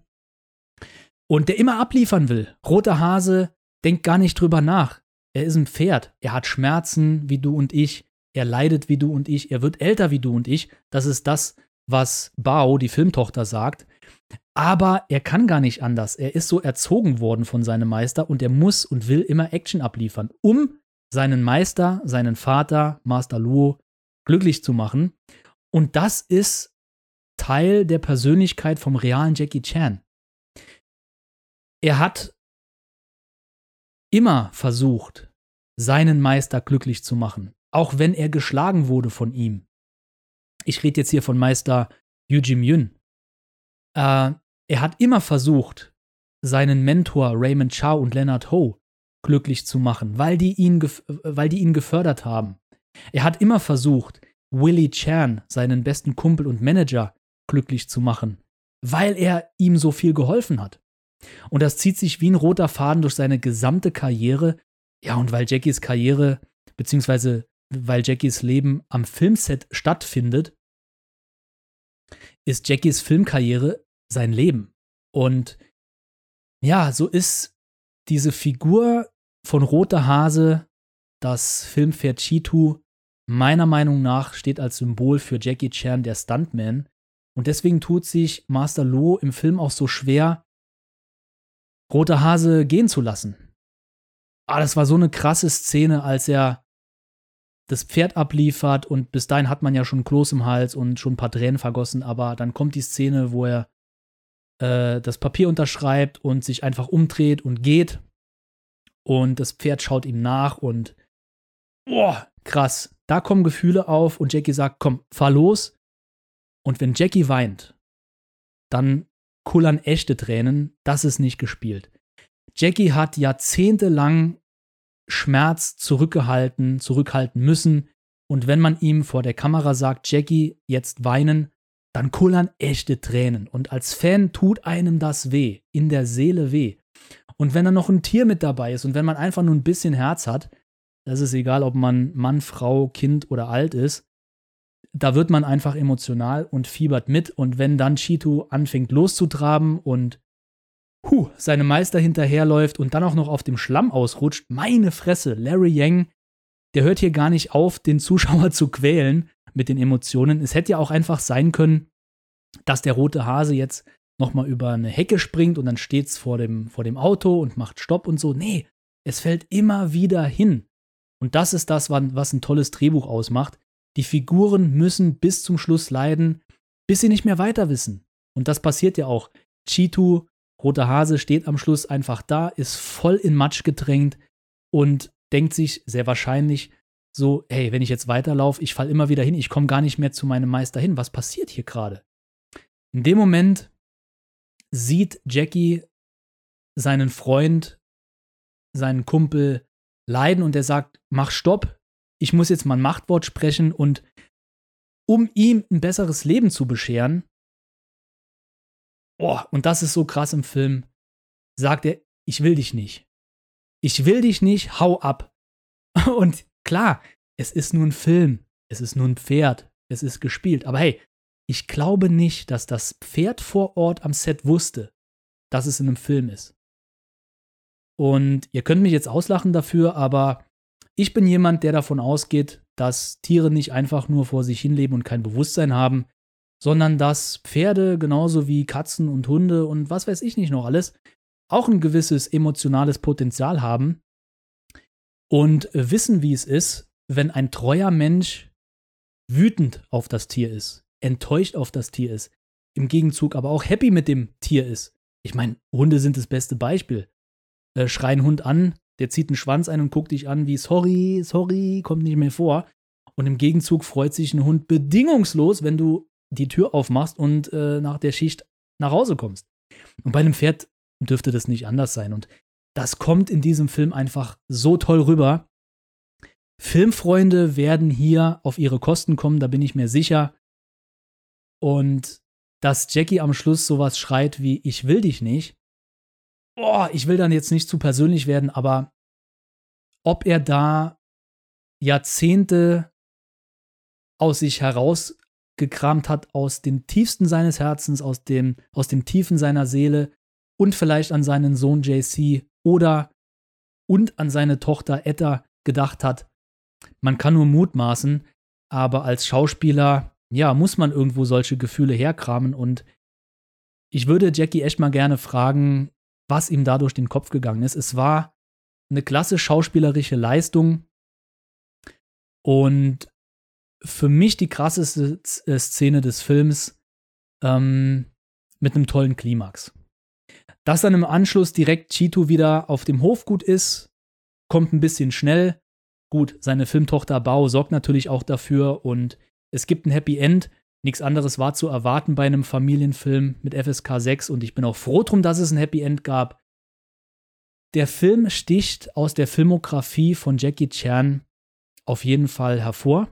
Und der immer abliefern will. Roter Hase denkt gar nicht drüber nach. Er ist ein Pferd. Er hat Schmerzen wie du und ich. Er leidet wie du und ich. Er wird älter wie du und ich. Das ist das, was Bao, die Filmtochter, sagt. Aber er kann gar nicht anders. Er ist so erzogen worden von seinem Meister und er muss und will immer Action abliefern, um seinen Meister, seinen Vater, Master Luo, glücklich zu machen. Und das ist Teil der Persönlichkeit vom realen Jackie Chan. Er hat immer versucht, seinen Meister glücklich zu machen, auch wenn er geschlagen wurde von ihm. Ich rede jetzt hier von Meister Yu Jim Yun. Äh, er hat immer versucht, seinen Mentor Raymond Chow und Leonard Ho glücklich zu machen, weil die ihn, weil die ihn gefördert haben. Er hat immer versucht, Willie Chan, seinen besten Kumpel und Manager, glücklich zu machen, weil er ihm so viel geholfen hat. Und das zieht sich wie ein roter Faden durch seine gesamte Karriere. Ja, und weil Jackies Karriere, beziehungsweise weil Jackies Leben am Filmset stattfindet, ist Jackies Filmkarriere sein Leben. Und ja, so ist diese Figur von Roter Hase, das Filmpferd Chitu, meiner Meinung nach steht als Symbol für Jackie Chan, der Stuntman. Und deswegen tut sich Master Lo im Film auch so schwer, Roter Hase gehen zu lassen. Ah, das war so eine krasse Szene, als er das Pferd abliefert und bis dahin hat man ja schon Kloß im Hals und schon ein paar Tränen vergossen, aber dann kommt die Szene, wo er äh, das Papier unterschreibt und sich einfach umdreht und geht. Und das Pferd schaut ihm nach und boah, krass. Da kommen Gefühle auf und Jackie sagt, komm, fahr los. Und wenn Jackie weint, dann kullern echte Tränen. Das ist nicht gespielt. Jackie hat jahrzehntelang Schmerz zurückgehalten, zurückhalten müssen. Und wenn man ihm vor der Kamera sagt, Jackie, jetzt weinen, dann kullern echte Tränen. Und als Fan tut einem das weh, in der Seele weh. Und wenn da noch ein Tier mit dabei ist und wenn man einfach nur ein bisschen Herz hat, das ist egal, ob man Mann, Frau, Kind oder alt ist, da wird man einfach emotional und fiebert mit. Und wenn dann Cheeto anfängt loszutraben und huh, seine Meister hinterherläuft und dann auch noch auf dem Schlamm ausrutscht, meine Fresse, Larry Yang, der hört hier gar nicht auf, den Zuschauer zu quälen mit den Emotionen. Es hätte ja auch einfach sein können, dass der rote Hase jetzt nochmal über eine Hecke springt und dann steht's vor dem, vor dem Auto und macht Stopp und so. Nee, es fällt immer wieder hin. Und das ist das, was ein tolles Drehbuch ausmacht. Die Figuren müssen bis zum Schluss leiden, bis sie nicht mehr weiter wissen. Und das passiert ja auch. Chitu, roter Hase, steht am Schluss einfach da, ist voll in Matsch gedrängt und denkt sich sehr wahrscheinlich, so, hey, wenn ich jetzt weiterlaufe, ich falle immer wieder hin, ich komme gar nicht mehr zu meinem Meister hin. Was passiert hier gerade? In dem Moment sieht Jackie seinen Freund, seinen Kumpel leiden und er sagt, mach Stopp, ich muss jetzt mal ein Machtwort sprechen und um ihm ein besseres Leben zu bescheren, Oh, und das ist so krass im Film. Sagt er, ich will dich nicht. Ich will dich nicht, hau ab. Und klar, es ist nur ein Film, es ist nur ein Pferd, es ist gespielt. Aber hey, ich glaube nicht, dass das Pferd vor Ort am Set wusste, dass es in einem Film ist. Und ihr könnt mich jetzt auslachen dafür, aber ich bin jemand, der davon ausgeht, dass Tiere nicht einfach nur vor sich hinleben und kein Bewusstsein haben, sondern dass Pferde genauso wie Katzen und Hunde und was weiß ich nicht noch alles auch ein gewisses emotionales Potenzial haben und wissen, wie es ist, wenn ein treuer Mensch wütend auf das Tier ist, enttäuscht auf das Tier ist, im Gegenzug aber auch happy mit dem Tier ist. Ich meine, Hunde sind das beste Beispiel. Äh, schrei einen Hund an, der zieht einen Schwanz ein und guckt dich an wie sorry, sorry, kommt nicht mehr vor. Und im Gegenzug freut sich ein Hund bedingungslos, wenn du die Tür aufmachst und äh, nach der Schicht nach Hause kommst. Und bei einem Pferd dürfte das nicht anders sein. Und das kommt in diesem Film einfach so toll rüber. Filmfreunde werden hier auf ihre Kosten kommen, da bin ich mir sicher. Und dass Jackie am Schluss sowas schreit wie Ich will dich nicht. Oh, ich will dann jetzt nicht zu persönlich werden, aber ob er da Jahrzehnte aus sich herausgekramt hat, aus den tiefsten seines Herzens, aus, dem, aus den Tiefen seiner Seele, und vielleicht an seinen Sohn JC oder und an seine Tochter Etta gedacht hat. Man kann nur mutmaßen, aber als Schauspieler, ja, muss man irgendwo solche Gefühle herkramen und ich würde Jackie echt mal gerne fragen, was ihm da durch den Kopf gegangen ist. Es war eine klasse schauspielerische Leistung und für mich die krasseste äh, Szene des Films ähm, mit einem tollen Klimax. Dass dann im Anschluss direkt Chito wieder auf dem Hofgut ist, kommt ein bisschen schnell. Gut, seine Filmtochter Bao sorgt natürlich auch dafür und es gibt ein Happy End. Nichts anderes war zu erwarten bei einem Familienfilm mit FSK 6 und ich bin auch froh drum, dass es ein Happy End gab. Der Film sticht aus der Filmografie von Jackie Chan auf jeden Fall hervor.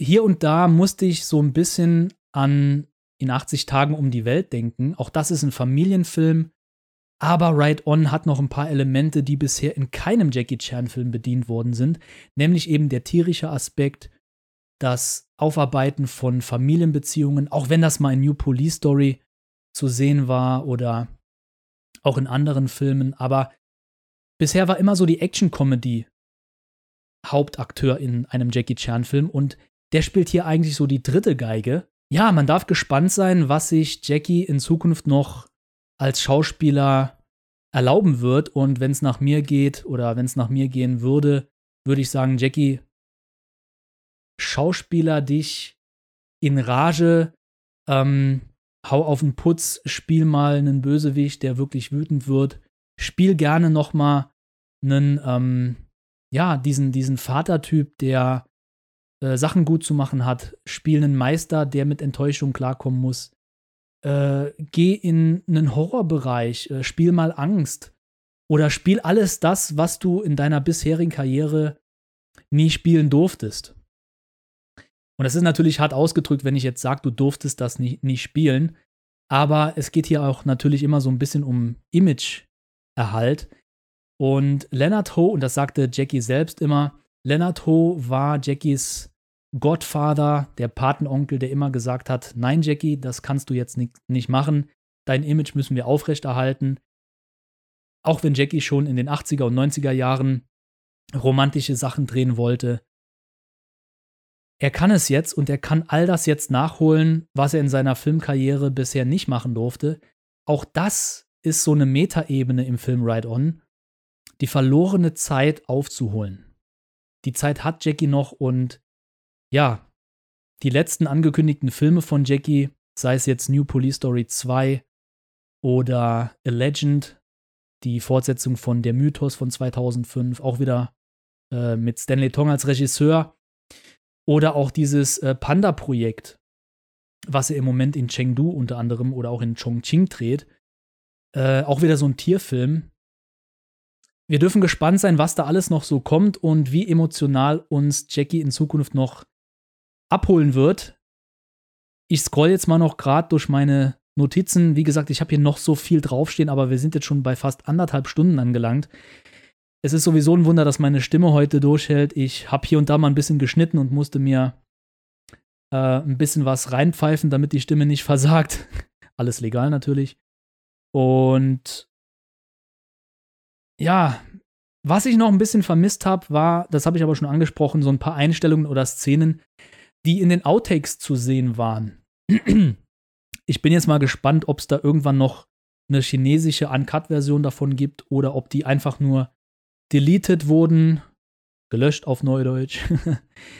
Hier und da musste ich so ein bisschen an in 80 Tagen um die Welt denken. Auch das ist ein Familienfilm. Aber Ride On hat noch ein paar Elemente, die bisher in keinem Jackie Chan-Film bedient worden sind. Nämlich eben der tierische Aspekt, das Aufarbeiten von Familienbeziehungen, auch wenn das mal in New Police Story zu sehen war oder auch in anderen Filmen. Aber bisher war immer so die Action-Comedy Hauptakteur in einem Jackie Chan-Film und der spielt hier eigentlich so die dritte Geige ja, man darf gespannt sein, was sich Jackie in Zukunft noch als Schauspieler erlauben wird. Und wenn es nach mir geht oder wenn es nach mir gehen würde, würde ich sagen, Jackie, Schauspieler dich in Rage, ähm, hau auf den Putz, spiel mal einen Bösewicht, der wirklich wütend wird. Spiel gerne noch mal einen, ähm, ja, diesen, diesen Vatertyp, der äh, Sachen gut zu machen hat. Spiel einen Meister, der mit Enttäuschung klarkommen muss. Äh, geh in einen Horrorbereich, äh, spiel mal Angst. Oder spiel alles das, was du in deiner bisherigen Karriere nie spielen durftest. Und das ist natürlich hart ausgedrückt, wenn ich jetzt sage, du durftest das nie, nie spielen. Aber es geht hier auch natürlich immer so ein bisschen um Imageerhalt. Und Leonard Ho, und das sagte Jackie selbst immer, Leonard Ho war Jackies Godfather, der Patenonkel, der immer gesagt hat, nein Jackie, das kannst du jetzt nicht, nicht machen, dein Image müssen wir aufrechterhalten. Auch wenn Jackie schon in den 80er und 90er Jahren romantische Sachen drehen wollte. Er kann es jetzt und er kann all das jetzt nachholen, was er in seiner Filmkarriere bisher nicht machen durfte. Auch das ist so eine Metaebene im Film Ride On, die verlorene Zeit aufzuholen die Zeit hat Jackie noch und ja, die letzten angekündigten Filme von Jackie, sei es jetzt New Police Story 2 oder A Legend, die Fortsetzung von Der Mythos von 2005, auch wieder äh, mit Stanley Tong als Regisseur, oder auch dieses äh, Panda-Projekt, was er im Moment in Chengdu unter anderem oder auch in Chongqing dreht. Äh, auch wieder so ein Tierfilm, wir dürfen gespannt sein, was da alles noch so kommt und wie emotional uns Jackie in Zukunft noch abholen wird. Ich scroll jetzt mal noch gerade durch meine Notizen. Wie gesagt, ich habe hier noch so viel draufstehen, aber wir sind jetzt schon bei fast anderthalb Stunden angelangt. Es ist sowieso ein Wunder, dass meine Stimme heute durchhält. Ich habe hier und da mal ein bisschen geschnitten und musste mir äh, ein bisschen was reinpfeifen, damit die Stimme nicht versagt. Alles legal natürlich. Und ja, was ich noch ein bisschen vermisst habe, war, das habe ich aber schon angesprochen, so ein paar Einstellungen oder Szenen, die in den Outtakes zu sehen waren. Ich bin jetzt mal gespannt, ob es da irgendwann noch eine chinesische Uncut-Version davon gibt oder ob die einfach nur deleted wurden, gelöscht auf Neudeutsch.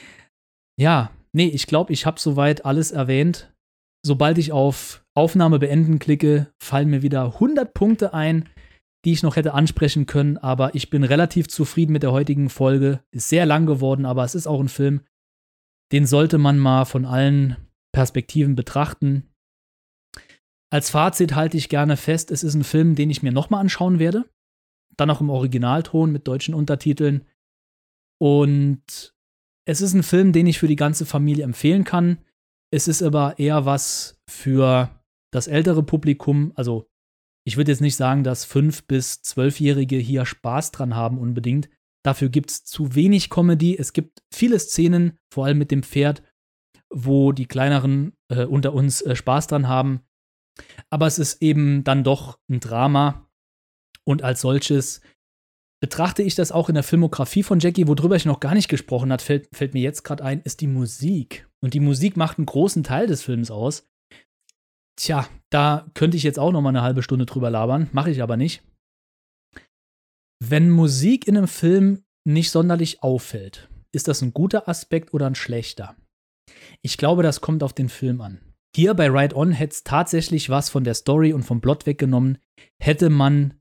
ja, nee, ich glaube, ich habe soweit alles erwähnt. Sobald ich auf Aufnahme beenden klicke, fallen mir wieder 100 Punkte ein, die ich noch hätte ansprechen können, aber ich bin relativ zufrieden mit der heutigen Folge. Ist sehr lang geworden, aber es ist auch ein Film, den sollte man mal von allen Perspektiven betrachten. Als Fazit halte ich gerne fest, es ist ein Film, den ich mir nochmal anschauen werde. Dann auch im Originalton mit deutschen Untertiteln. Und es ist ein Film, den ich für die ganze Familie empfehlen kann. Es ist aber eher was für das ältere Publikum. Also, ich würde jetzt nicht sagen, dass 5- bis 12-Jährige hier Spaß dran haben unbedingt. Dafür gibt es zu wenig Comedy. Es gibt viele Szenen, vor allem mit dem Pferd, wo die kleineren äh, unter uns äh, Spaß dran haben. Aber es ist eben dann doch ein Drama. Und als solches betrachte ich das auch in der Filmografie von Jackie, worüber ich noch gar nicht gesprochen habe, fällt, fällt mir jetzt gerade ein, ist die Musik. Und die Musik macht einen großen Teil des Films aus. Tja, da könnte ich jetzt auch noch mal eine halbe Stunde drüber labern, mache ich aber nicht. Wenn Musik in einem Film nicht sonderlich auffällt, ist das ein guter Aspekt oder ein schlechter? Ich glaube, das kommt auf den Film an. Hier bei Ride On hätte es tatsächlich was von der Story und vom Plot weggenommen, hätte man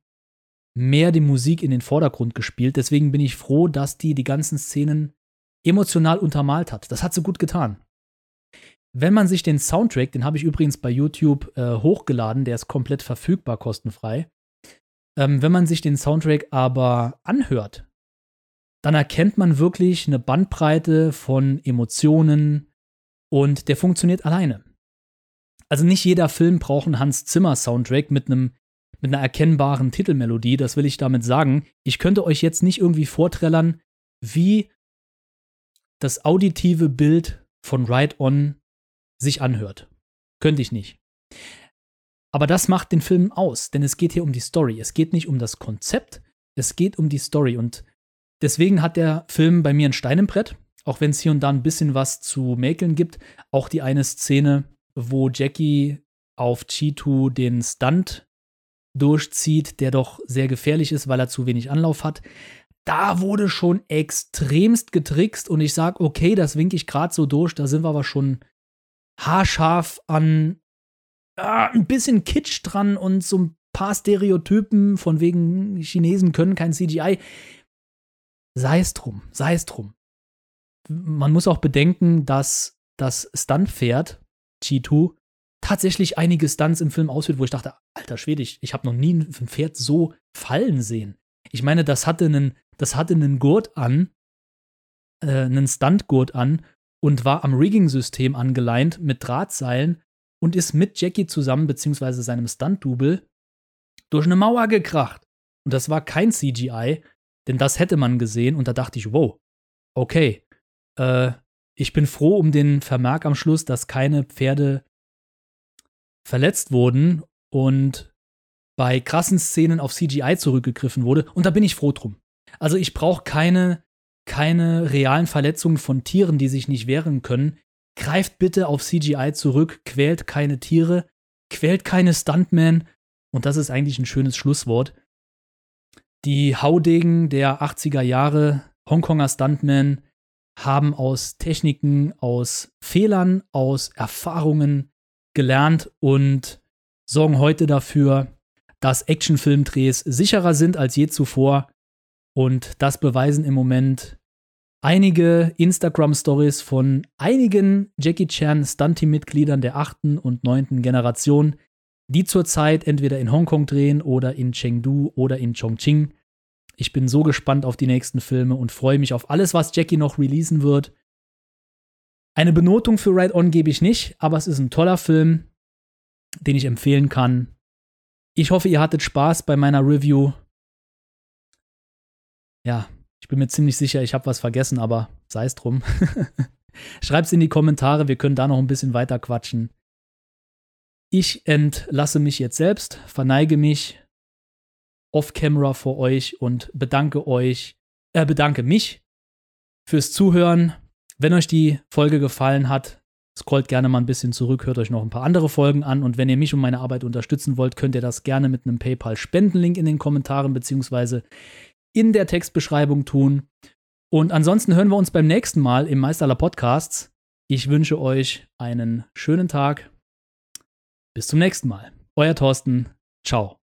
mehr die Musik in den Vordergrund gespielt. Deswegen bin ich froh, dass die die ganzen Szenen emotional untermalt hat. Das hat sie gut getan. Wenn man sich den Soundtrack, den habe ich übrigens bei YouTube äh, hochgeladen, der ist komplett verfügbar, kostenfrei. Ähm, wenn man sich den Soundtrack aber anhört, dann erkennt man wirklich eine Bandbreite von Emotionen und der funktioniert alleine. Also nicht jeder Film braucht einen Hans Zimmer Soundtrack mit einem mit einer erkennbaren Titelmelodie, das will ich damit sagen. Ich könnte euch jetzt nicht irgendwie vorträllern, wie das auditive Bild von Ride On sich anhört. Könnte ich nicht. Aber das macht den Film aus, denn es geht hier um die Story. Es geht nicht um das Konzept, es geht um die Story. Und deswegen hat der Film bei mir ein Stein im Brett, auch wenn es hier und da ein bisschen was zu mäkeln gibt. Auch die eine Szene, wo Jackie auf Cheetu den Stunt durchzieht, der doch sehr gefährlich ist, weil er zu wenig Anlauf hat. Da wurde schon extremst getrickst und ich sage, okay, das winke ich gerade so durch, da sind wir aber schon haarscharf an äh, ein bisschen Kitsch dran und so ein paar Stereotypen von wegen Chinesen können kein CGI. Sei es drum, sei es drum. Man muss auch bedenken, dass das Stuntpferd G2 tatsächlich einige Stunts im Film ausführt, wo ich dachte, alter Schwede, ich, ich habe noch nie ein Pferd so fallen sehen. Ich meine, das hatte einen, das hatte einen Gurt an, äh, einen Stuntgurt an und war am Rigging-System angeleint mit Drahtseilen und ist mit Jackie zusammen, beziehungsweise seinem Stunt-Double, durch eine Mauer gekracht. Und das war kein CGI, denn das hätte man gesehen und da dachte ich, wow, okay, äh, ich bin froh um den Vermerk am Schluss, dass keine Pferde verletzt wurden und bei krassen Szenen auf CGI zurückgegriffen wurde. Und da bin ich froh drum. Also ich brauche keine, keine realen Verletzungen von Tieren, die sich nicht wehren können. Greift bitte auf CGI zurück, quält keine Tiere, quält keine Stuntmen. Und das ist eigentlich ein schönes Schlusswort. Die Haudegen der 80er Jahre, Hongkonger Stuntmen, haben aus Techniken, aus Fehlern, aus Erfahrungen gelernt und sorgen heute dafür, dass Actionfilmdrehs sicherer sind als je zuvor. Und das beweisen im Moment einige Instagram-Stories von einigen Jackie Chan Stunt-Team-Mitgliedern der achten und neunten Generation, die zurzeit entweder in Hongkong drehen oder in Chengdu oder in Chongqing. Ich bin so gespannt auf die nächsten Filme und freue mich auf alles, was Jackie noch releasen wird. Eine Benotung für Ride On gebe ich nicht, aber es ist ein toller Film. den ich empfehlen kann. Ich hoffe, ihr hattet Spaß bei meiner Review. Ja, ich bin mir ziemlich sicher, ich habe was vergessen, aber sei es drum. Schreibt es in die Kommentare, wir können da noch ein bisschen weiter quatschen. Ich entlasse mich jetzt selbst, verneige mich off-camera vor euch und bedanke euch, äh, bedanke mich fürs Zuhören. Wenn euch die Folge gefallen hat, scrollt gerne mal ein bisschen zurück, hört euch noch ein paar andere Folgen an und wenn ihr mich und meine Arbeit unterstützen wollt, könnt ihr das gerne mit einem PayPal-Spendenlink in den Kommentaren beziehungsweise in der Textbeschreibung tun. Und ansonsten hören wir uns beim nächsten Mal im Meisterler Podcasts. Ich wünsche euch einen schönen Tag. Bis zum nächsten Mal. Euer Thorsten. Ciao.